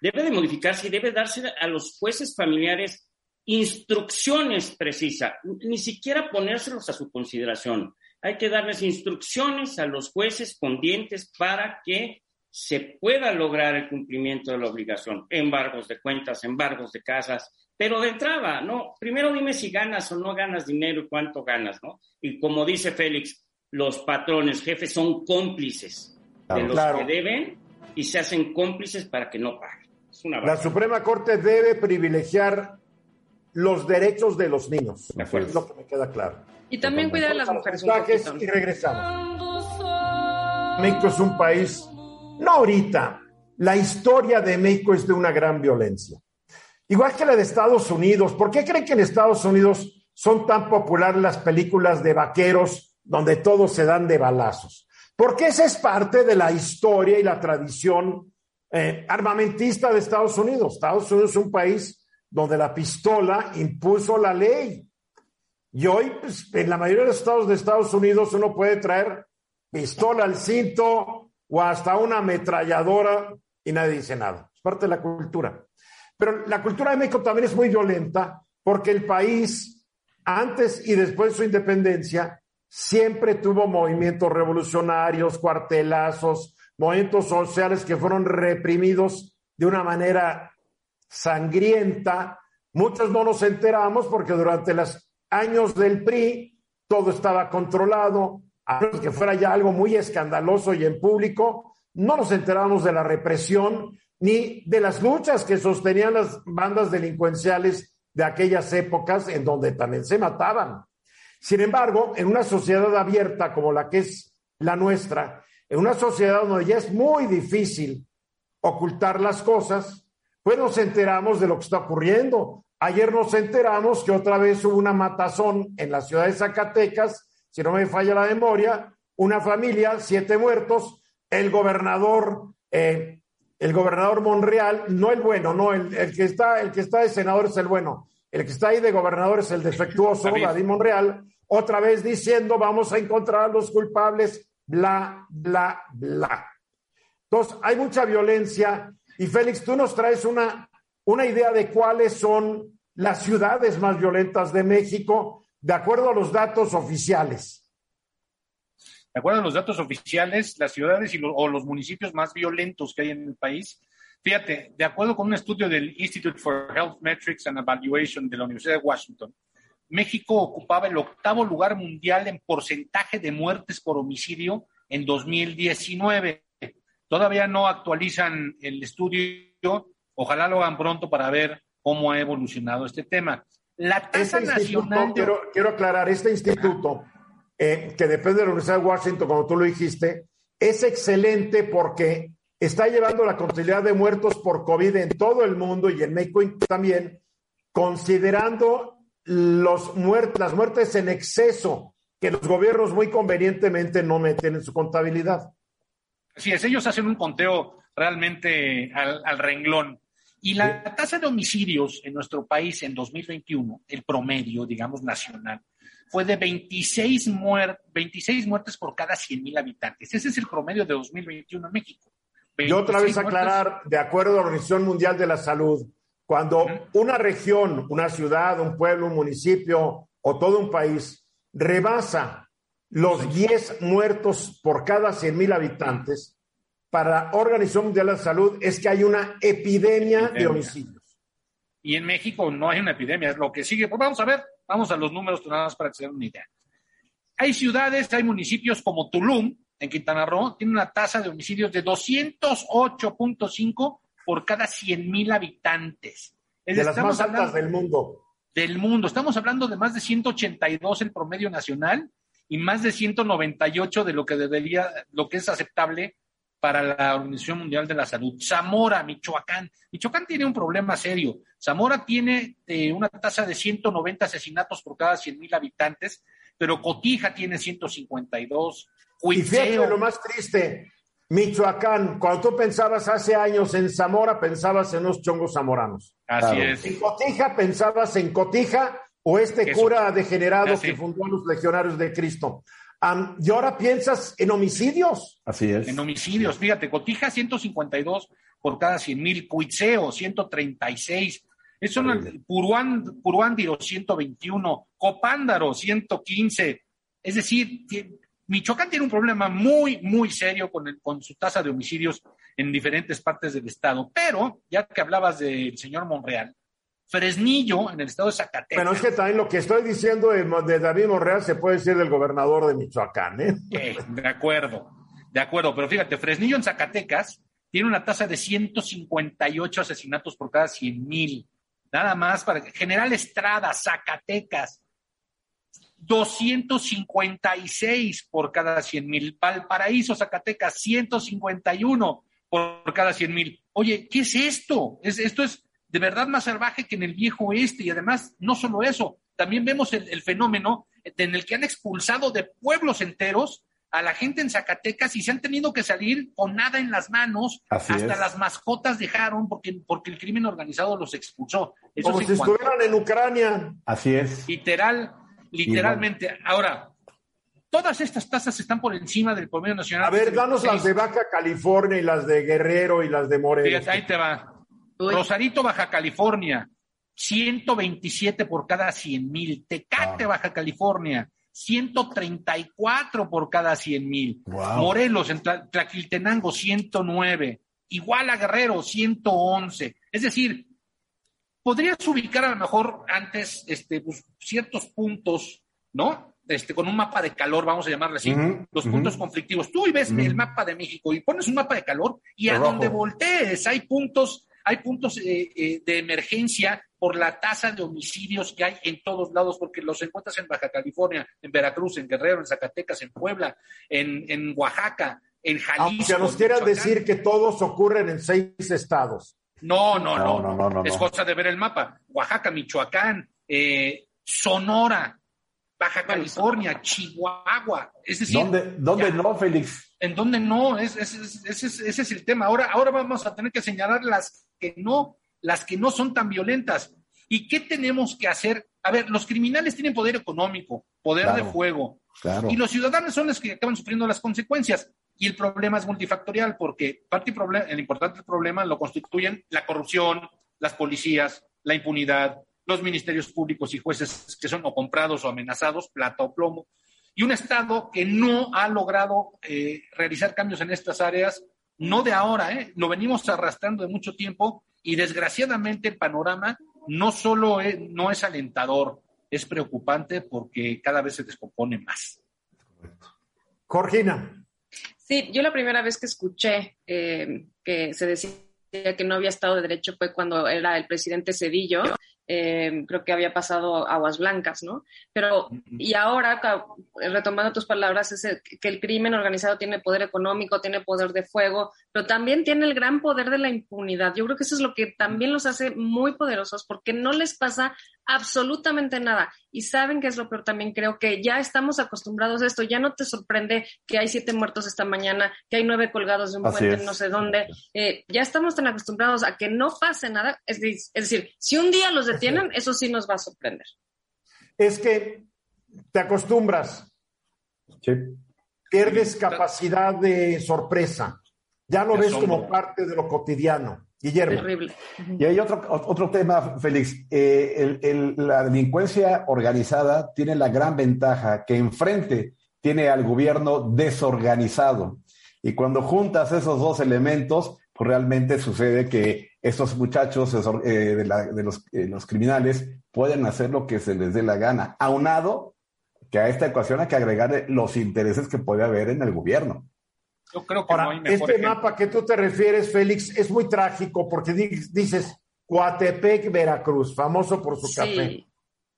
Debe de modificarse y debe darse a los jueces familiares instrucciones precisas, ni siquiera ponérselos a su consideración. Hay que darles instrucciones a los jueces pendientes para que se pueda lograr el cumplimiento de la obligación. Embargos de cuentas, embargos de casas, pero de entrada, ¿no? Primero dime si ganas o no ganas dinero y cuánto ganas, ¿no? Y como dice Félix, los patrones, jefes son cómplices de los que deben y se hacen cómplices para que no paguen. La Suprema Corte debe privilegiar los derechos de los niños. Es lo que me queda claro. Y también cuidar a las mujeres. y regresamos. México es un país, no ahorita, la historia de México es de una gran violencia. Igual que la de Estados Unidos. ¿Por qué creen que en Estados Unidos son tan populares las películas de vaqueros donde todos se dan de balazos? Porque esa es parte de la historia y la tradición eh, armamentista de Estados Unidos. Estados Unidos es un país donde la pistola impuso la ley. Y hoy, pues, en la mayoría de los estados de Estados Unidos, uno puede traer pistola al cinto o hasta una ametralladora y nadie dice nada. Es parte de la cultura. Pero la cultura de México también es muy violenta porque el país, antes y después de su independencia, siempre tuvo movimientos revolucionarios, cuartelazos, movimientos sociales que fueron reprimidos de una manera sangrienta. Muchos no nos enteramos porque durante los años del PRI todo estaba controlado, a menos que fuera ya algo muy escandaloso y en público, no nos enteramos de la represión ni de las luchas que sostenían las bandas delincuenciales de aquellas épocas en donde también se mataban. Sin embargo, en una sociedad abierta como la que es la nuestra, en una sociedad donde ya es muy difícil ocultar las cosas, pues nos enteramos de lo que está ocurriendo. Ayer nos enteramos que otra vez hubo una matazón en la ciudad de Zacatecas, si no me falla la memoria, una familia, siete muertos, el gobernador eh, el gobernador Monreal, no el bueno, no, el, que está, el que está de senador es el bueno, el que está ahí de gobernador es el defectuoso, David, Monreal, otra vez diciendo vamos a encontrar a los culpables, bla, bla, bla. Entonces, hay mucha violencia y Félix, tú nos traes una, una idea de cuáles son las ciudades más violentas de México, de acuerdo a los datos oficiales. De acuerdo a los datos oficiales, las ciudades y o los municipios más violentos que hay en el país, fíjate, de acuerdo con un estudio del Institute for Health Metrics and Evaluation de la Universidad de Washington, México ocupaba el octavo lugar mundial en porcentaje de muertes por homicidio en 2019. Todavía no actualizan el estudio, ojalá lo hagan pronto para ver cómo ha evolucionado este tema. La tasa este nacional. Quiero, quiero aclarar, este instituto eh, que depende de la Universidad de Washington, como tú lo dijiste, es excelente porque está llevando la contabilidad de muertos por COVID en todo el mundo y en México también, considerando los las muertes en exceso que los gobiernos muy convenientemente no meten en su contabilidad. Así es, ellos hacen un conteo realmente al, al renglón. Y la tasa de homicidios en nuestro país en 2021, el promedio, digamos, nacional, fue de 26, 26 muertes por cada 100 mil habitantes. Ese es el promedio de 2021 en México. Y otra vez aclarar, de acuerdo a la Organización Mundial de la Salud, cuando una región, una ciudad, un pueblo, un municipio o todo un país rebasa los 10 muertos por cada 100 mil habitantes, para la Organización Mundial de la Salud es que hay una epidemia, epidemia, de homicidios. Y en México no hay una epidemia, es lo que sigue. Pues vamos a ver, Vamos a los números nada más para que se den una idea. Hay ciudades, hay municipios como Tulum, en Quintana Roo, tiene una tasa de homicidios de 208.5 por cada 100 mil habitantes. de las más altas del mundo. Del mundo. Estamos hablando de más de 182 el promedio nacional y más de 198 de lo que debería, lo que es aceptable para la Organización Mundial de la Salud. Zamora, Michoacán. Michoacán tiene un problema serio. Zamora tiene eh, una tasa de 190 asesinatos por cada 100 mil habitantes, pero Cotija tiene 152. Y fíjate lo más triste, Michoacán, cuando tú pensabas hace años en Zamora, pensabas en los chongos zamoranos. Así es. En Cotija pensabas en Cotija o este cura degenerado que fundó a los legionarios de Cristo. y ahora piensas en homicidios. Así es. En homicidios. Fíjate, Cotija 152 por cada 100 mil, Cuitseo 136, eso no, Puruán, Puruándiro 121, Copándaro 115. Es decir, Michoacán tiene un problema muy, muy serio con, el, con su tasa de homicidios en diferentes partes del estado. Pero, ya que hablabas del señor Monreal, Fresnillo, en el estado de Zacatecas. Pero es que también lo que estoy diciendo de, David Monreal se puede decir del gobernador de Michoacán, ¿eh? de acuerdo, de acuerdo. Pero fíjate, Fresnillo en Zacatecas tiene una tasa de 158 asesinatos por cada 100 mil. Nada más para General Estrada, Zacatecas, 256 por cada 100 mil. Valparaíso, Zacatecas, 151 por cada 100 mil. Oye, ¿qué es esto? Es, esto es de verdad más salvaje que en el viejo oeste. Y además, no solo eso, también vemos el, el fenómeno en el que han expulsado de pueblos enteros a la gente en Zacatecas y se han tenido que salir con nada en las manos. Hasta las mascotas dejaron porque, porque el crimen organizado los expulsó. Como si estuvieran en Ucrania. Así es. Literal, literalmente. Ahora, todas estas tasas están por encima del promedio nacional. A ver, danos las de Baja California y las de Guerrero y las de Morelos. ahí te va. Rosarito, Baja California, 127 por cada 100 mil. Tecate, ah. Baja California, 134 por cada 100 mil. Morelos, en Tlaquiltenango, 109. Igual a Guerrero, 111. Es decir, podrías ubicar a lo mejor antes este, pues, ciertos puntos, ¿no? Este, con un mapa de calor, vamos a llamarle así, los puntos conflictivos. Tú ves el mapa de México y pones un mapa de calor y a donde voltees hay puntos, hay puntos eh, eh, de emergencia por la tasa de homicidios que hay en todos lados, porque los encuentras en Baja California, en Veracruz, en Guerrero, en Zacatecas, en Puebla, en, Oaxaca, en Jalisco. Aunque nos quieran decir que todos ocurren en seis estados. No, no, no, no, no, es cosa de ver el mapa. Oaxaca, Michoacán, eh, Sonora, Baja California, Chihuahua. Es decir, ¿Dónde, dónde no, Félix? ¿En dónde no? ese es el tema. Ahora, ahora vamos a tener que señalar las que no las que no son tan violentas. ¿Y qué tenemos que hacer? A ver, los criminales tienen poder económico, poder de fuego, y los ciudadanos son los que acaban sufriendo las consecuencias. Y el problema es multifactorial, porque parte el importante problema lo constituyen la corrupción, las policías, la impunidad, los ministerios públicos y jueces que son o comprados o amenazados, plata o plomo, y un Estado que no ha logrado eh, realizar cambios en estas áreas, no de ahora, ¿eh? lo venimos arrastrando de mucho tiempo y desgraciadamente el panorama no solo es, no es alentador, es preocupante porque cada vez se descompone más. Corgina. Sí, yo la primera vez que escuché eh, que se decía que no había Estado de Derecho fue cuando era el presidente Cedillo eh, creo que había pasado aguas blancas, ¿no? Pero, y ahora, retomando tus palabras, es que el crimen organizado tiene poder económico, tiene poder de fuego, pero también tiene el gran poder de la impunidad. Yo creo que eso es lo que también los hace muy poderosos, porque no les pasa absolutamente nada. Y saben que es lo peor también, creo que ya estamos acostumbrados a esto, ya no te sorprende que hay siete muertos esta mañana, que hay nueve colgados de un puente no sé dónde, eh, ya estamos tan acostumbrados a que no pase nada, es, decir, si un día los detienen, eso sí nos va a sorprender. Es que te acostumbras. Pierdes capacidad de sorpresa. Ya lo ves como parte de lo cotidiano. Guillermo. Terrible. Y hay otro, otro tema, Félix. Eh, la delincuencia organizada tiene la gran ventaja que enfrente tiene al gobierno desorganizado. Y cuando juntas esos dos elementos, pues realmente sucede que estos muchachos eh, de, los, eh, los, criminales pueden hacer lo que se les dé la gana, aunado que a esta ecuación hay que agregarle los intereses que puede haber en el gobierno. Yo creo que no hay mejor Este mapa que tú te refieres, Félix, es muy trágico porque dices Coatepec, Veracruz, famoso por su café.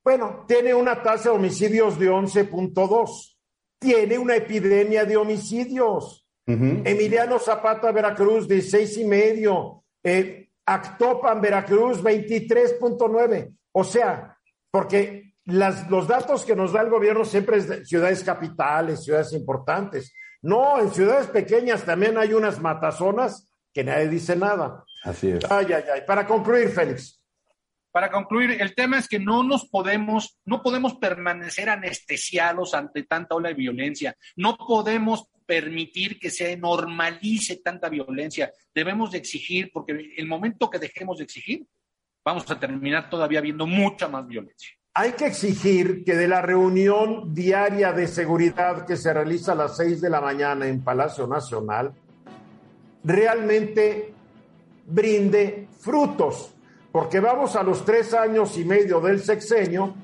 Bueno, tiene una tasa de homicidios de 11.2. Tiene una epidemia de homicidios. Emiliano Zapata, Veracruz, de seis y medio. Eh, Actopan, Veracruz, 23.9. O sea, porque las, los datos que nos da el gobierno siempre es de ciudades capitales, ciudades importantes No, en ciudades pequeñas también hay unas matazonas que nadie dice nada. Así es. Ay, ay, ay. Para concluir, Félix. Para concluir, el tema es que no nos podemos, no podemos permanecer anestesiados ante tanta ola de violencia. No podemos permitir que se normalice tanta violencia. Debemos de exigir, porque el momento que dejemos de exigir, vamos a terminar todavía viendo mucha más violencia. Hay que exigir que de la reunión diaria de seguridad que se realiza a las seis de la mañana en Palacio Nacional, realmente brinde frutos porque vamos a los tres años y medio del sexenio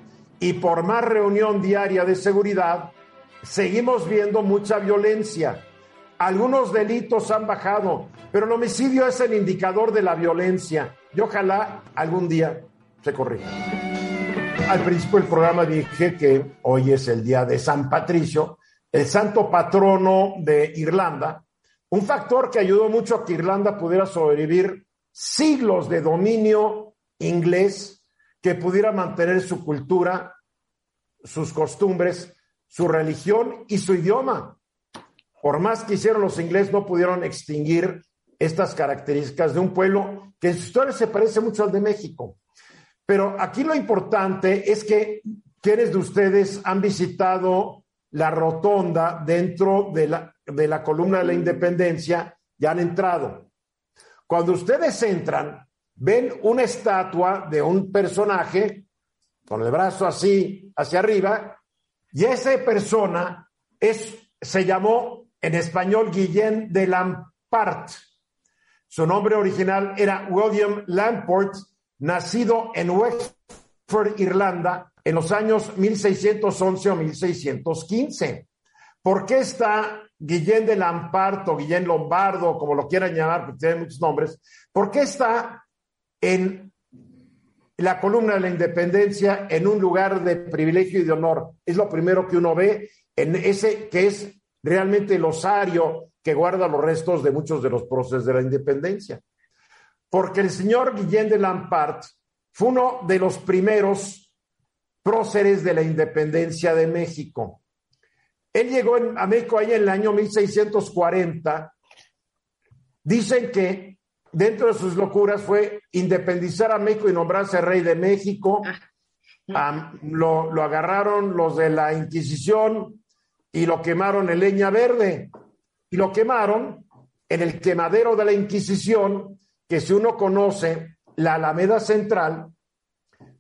y por más reunión diaria de seguridad, seguimos viendo mucha violencia. Algunos delitos han bajado, pero el homicidio es el indicador de la violencia y ojalá algún día se corrija. Al principio del programa dije que hoy es el día de San Patricio, el santo patrono de Irlanda, un factor que ayudó mucho a que Irlanda pudiera sobrevivir siglos de dominio inglés que pudiera mantener su cultura, sus costumbres, su religión y su idioma. Por más que hicieron los ingleses, no pudieron extinguir estas características de un pueblo que en su historia se parece mucho al de México. Pero aquí lo importante es que quienes de ustedes han visitado la rotonda dentro de la, de la columna de la independencia ya han entrado. Cuando ustedes entran, ven una estatua de un personaje con el brazo así hacia arriba y esa persona es, se llamó en español Guillén de Lampart. Su nombre original era William Lamport, nacido en Wexford, Irlanda, en los años 1611 o 1615. ¿Por qué está Guillén de Lamparto, Guillén Lombardo, como lo quieran llamar, porque tiene muchos nombres, ¿por qué está en la columna de la independencia en un lugar de privilegio y de honor? Es lo primero que uno ve en ese que es realmente el osario que guarda los restos de muchos de los próceres de la independencia. Porque el señor Guillén de Lampart fue uno de los primeros próceres de la independencia de México. Él llegó a México ahí en el año 1640. Dicen que dentro de sus locuras fue independizar a México y nombrarse rey de México. Lo, lo, agarraron los de la Inquisición y lo quemaron en leña verde. Y lo quemaron en el quemadero de la Inquisición, que si uno conoce la Alameda Central,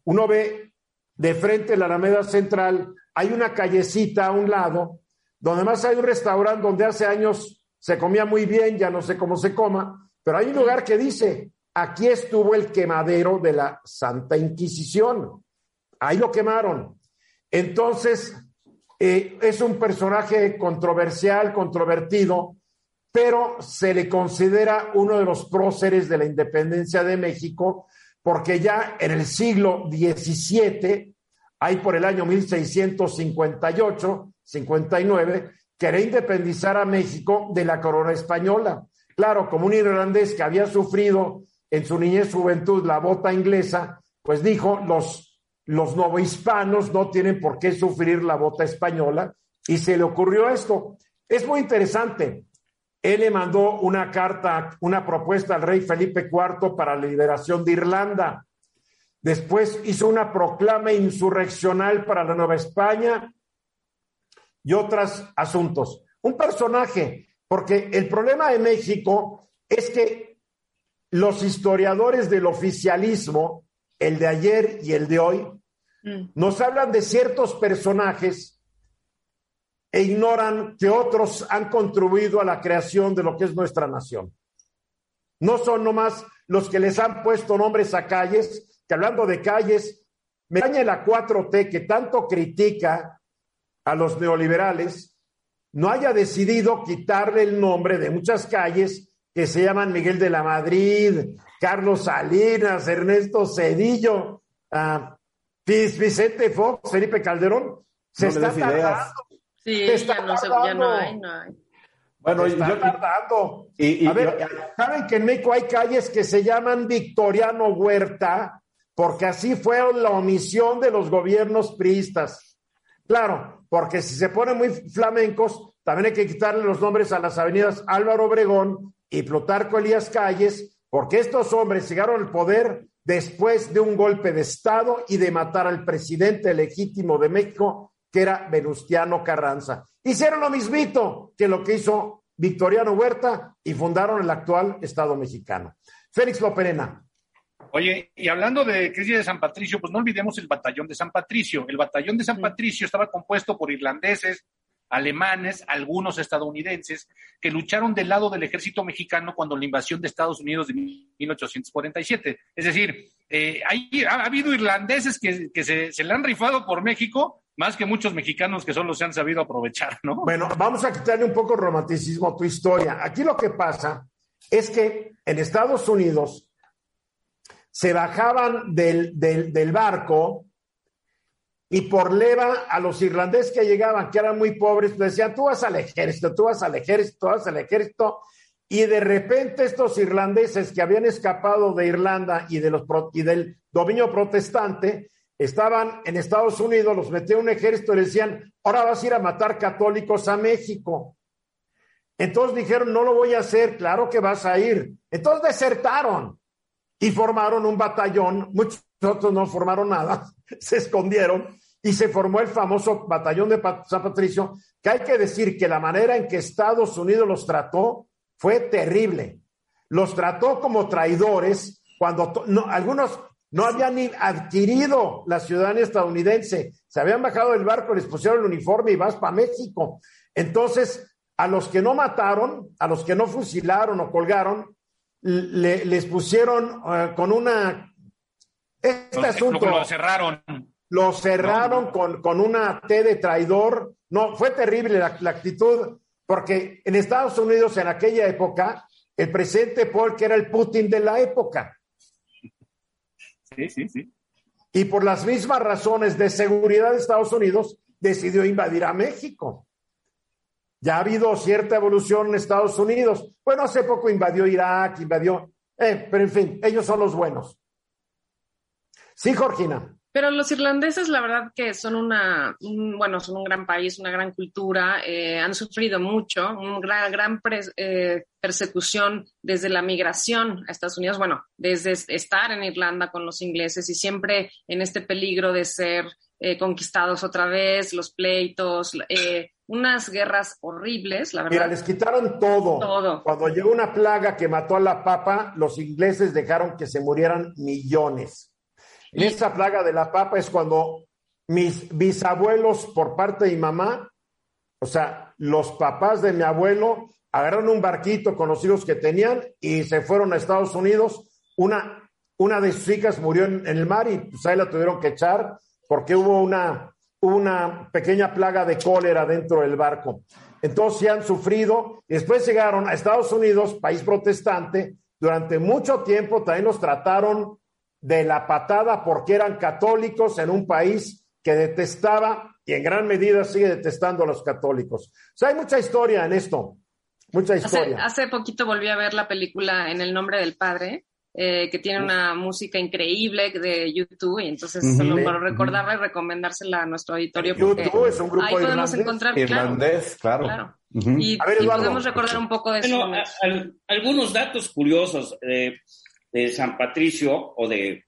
uno ve de frente la Alameda Central, hay una callecita a un lado donde más hay un restaurante donde hace años se comía muy bien, ya no sé cómo se coma, pero hay un lugar que dice, aquí estuvo el quemadero de la Santa Inquisición. Ahí lo quemaron. Entonces, eh, es un personaje controversial, controvertido, pero se le considera uno de los próceres de la independencia de México, porque ya en el siglo XVII, ahí por el año 1658, 59, quería independizar a México de la corona española. Claro, como un irlandés que había sufrido en su niñez juventud la bota inglesa, pues dijo, los, los novohispanos no tienen por qué sufrir la bota española, y se le ocurrió esto. Es muy interesante. Él le mandó una carta, una propuesta al rey Felipe IV para la liberación de Irlanda. Después hizo una proclama insurreccional para la Nueva España y otros asuntos. Un personaje, porque el problema de México es que los historiadores del oficialismo, el de ayer y el de hoy, mm. nos hablan de ciertos personajes e ignoran que otros han contribuido a la creación de lo que es nuestra nación. No son nomás los que les han puesto nombres a calles, que hablando de calles, me daña la 4T que tanto critica a los neoliberales no haya decidido quitarle el nombre de muchas calles que se llaman Miguel de la Madrid, Carlos Salinas, Ernesto Cedillo, uh, Vicente Fox, Felipe Calderón. Se está tardando. Sí, está ya, no se, ya no hay, no hay. Bueno, se está tardando. Y, a ver, ¿saben que en México hay calles que se llaman Victoriano Huerta? Porque así fue la omisión de los gobiernos priistas. Claro, porque si se ponen muy flamencos, también hay que quitarle los nombres a las avenidas Álvaro Obregón y Plutarco Elías Calles, porque estos hombres llegaron al poder después de un golpe de Estado y de matar al presidente legítimo de México, que era Venustiano Carranza. Hicieron lo mismito que lo que hizo Victoriano Huerta y fundaron el actual Estado mexicano. Félix Loperena. Oye, y hablando de crisis de San Patricio, pues no olvidemos el batallón de San Patricio. El batallón de San Patricio estaba compuesto por irlandeses, alemanes, algunos estadounidenses, que lucharon del lado del ejército mexicano cuando la invasión de Estados Unidos de 1847. Es decir, eh, ha, habido irlandeses que, se, se, le han rifado por México más que muchos mexicanos que solo se han sabido aprovechar, ¿no? Bueno, vamos a quitarle un poco de romanticismo a tu historia. Aquí lo que pasa es que en Estados Unidos se bajaban del, del, barco y por leva a los irlandeses que llegaban, que eran muy pobres, les decían, tú vas al ejército, tú vas al ejército, vas al ejército, y de repente estos irlandeses que habían escapado de Irlanda y, de los, y del dominio protestante, estaban en Estados Unidos, los metió un ejército y le decían, ahora vas a ir a matar católicos a México. Entonces dijeron, no lo voy a hacer, claro que vas a ir. Entonces desertaron y formaron un batallón, muchos otros no formaron nada, se escondieron y se formó el famoso batallón de San Patricio, que hay que decir que la manera en que Estados Unidos los trató fue terrible. Los trató como traidores cuando algunos no habían ni adquirido la ciudadanía estadounidense, se habían bajado del barco, les pusieron el uniforme y vas para México. Entonces, a los que no mataron, a los que no fusilaron o colgaron, les pusieron eh, con una este asunto. Lo cerraron. Lo cerraron con, con, una T de traidor. No, fue terrible la, actitud, porque en Estados Unidos en aquella época, el presidente que era el Putin de la época. Sí, sí, sí. Y por las mismas razones de seguridad de Estados Unidos, decidió invadir a México. Ya ha habido cierta evolución en Estados Unidos. Bueno, hace poco invadió Irak, invadió, eh, pero en fin, ellos son los buenos. Sí, Jorgina. Pero los irlandeses, la verdad que son una, bueno, son un gran país, una gran cultura, eh, han sufrido mucho, una gran, eh, persecución desde la migración a Estados Unidos, bueno, desde estar en Irlanda con los ingleses y siempre en este peligro de ser eh, conquistados otra vez, los pleitos, unas guerras horribles, la verdad. Mira, les quitaron todo. Todo. Cuando llegó una plaga que mató a la papa, los ingleses dejaron que se murieran millones. En esa plaga de la papa es cuando mis bisabuelos por parte de mi mamá, o sea, los papás de mi abuelo, agarraron un barquito con los hijos que tenían y se fueron a Estados Unidos. Una, una de sus hijas murió en, el mar y pues ahí la tuvieron que echar porque hubo una, una pequeña plaga de cólera dentro del barco. Entonces se han sufrido. Después llegaron a Estados Unidos, país protestante. Durante mucho tiempo también los trataron de la patada porque eran católicos en un país que detestaba y en gran medida sigue detestando a los católicos. O sea, hay mucha historia en esto, mucha historia. Hace, poquito volví a ver la película En el nombre del Padre, eh, que tiene una música increíble de YouTube, y entonces solo para recordarla y recomendársela a nuestro auditorio. YouTube es un grupo ahí podemos encontrar, irlandés, claro. Y, podemos recordar un poco de eso. algunos datos curiosos. Eh, de San Patricio o de,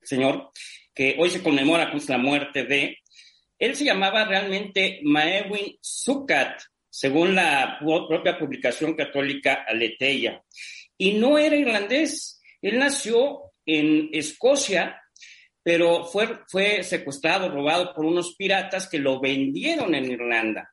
señor, que hoy se conmemora con la muerte de, él se llamaba realmente Maewin Sukat, según la propia publicación católica Aleteia, y no era irlandés, él nació en Escocia, pero fue, secuestrado, robado por unos piratas que lo vendieron en Irlanda.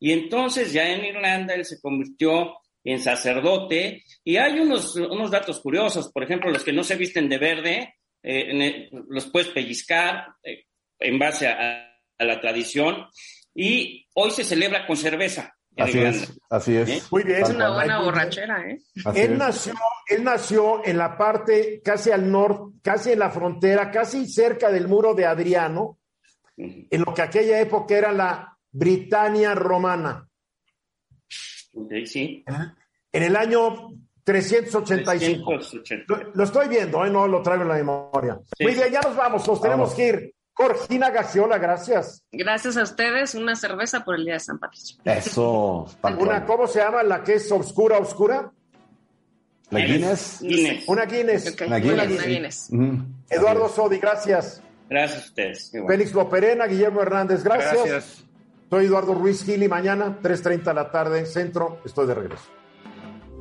Y entonces ya en Irlanda él se convirtió en sacerdote. Y hay unos, unos datos curiosos, por ejemplo, los que no se visten de verde, eh, los puedes pellizcar eh, en base a, la tradición. Y hoy se celebra con cerveza. Así es, así es. ¿Eh? Muy bien. Es una buena borrachera, ¿eh? él nació, él nació en la parte casi al norte, casi en la frontera, casi cerca del muro de Adriano, en lo que aquella época era la Britania romana sí. En el año 385. Lo, estoy viendo, ¿eh? no lo traigo en la memoria. Muy bien, ya nos vamos, nos tenemos que ir. Corgina Gagiola, gracias. Gracias a ustedes. Una cerveza por el Día de San Patricio. Eso. Una, ¿Cómo se llama la que es oscura, oscura? ¿La Guinness? Guinness. Una Guinness. Una Guinness. Eduardo Sodi, gracias. Gracias a ustedes. Félix Loperena, Guillermo Hernández, gracias. Gracias. Soy Eduardo Ruiz Gili, mañana, 3.30 de la tarde, centro, estoy de regreso.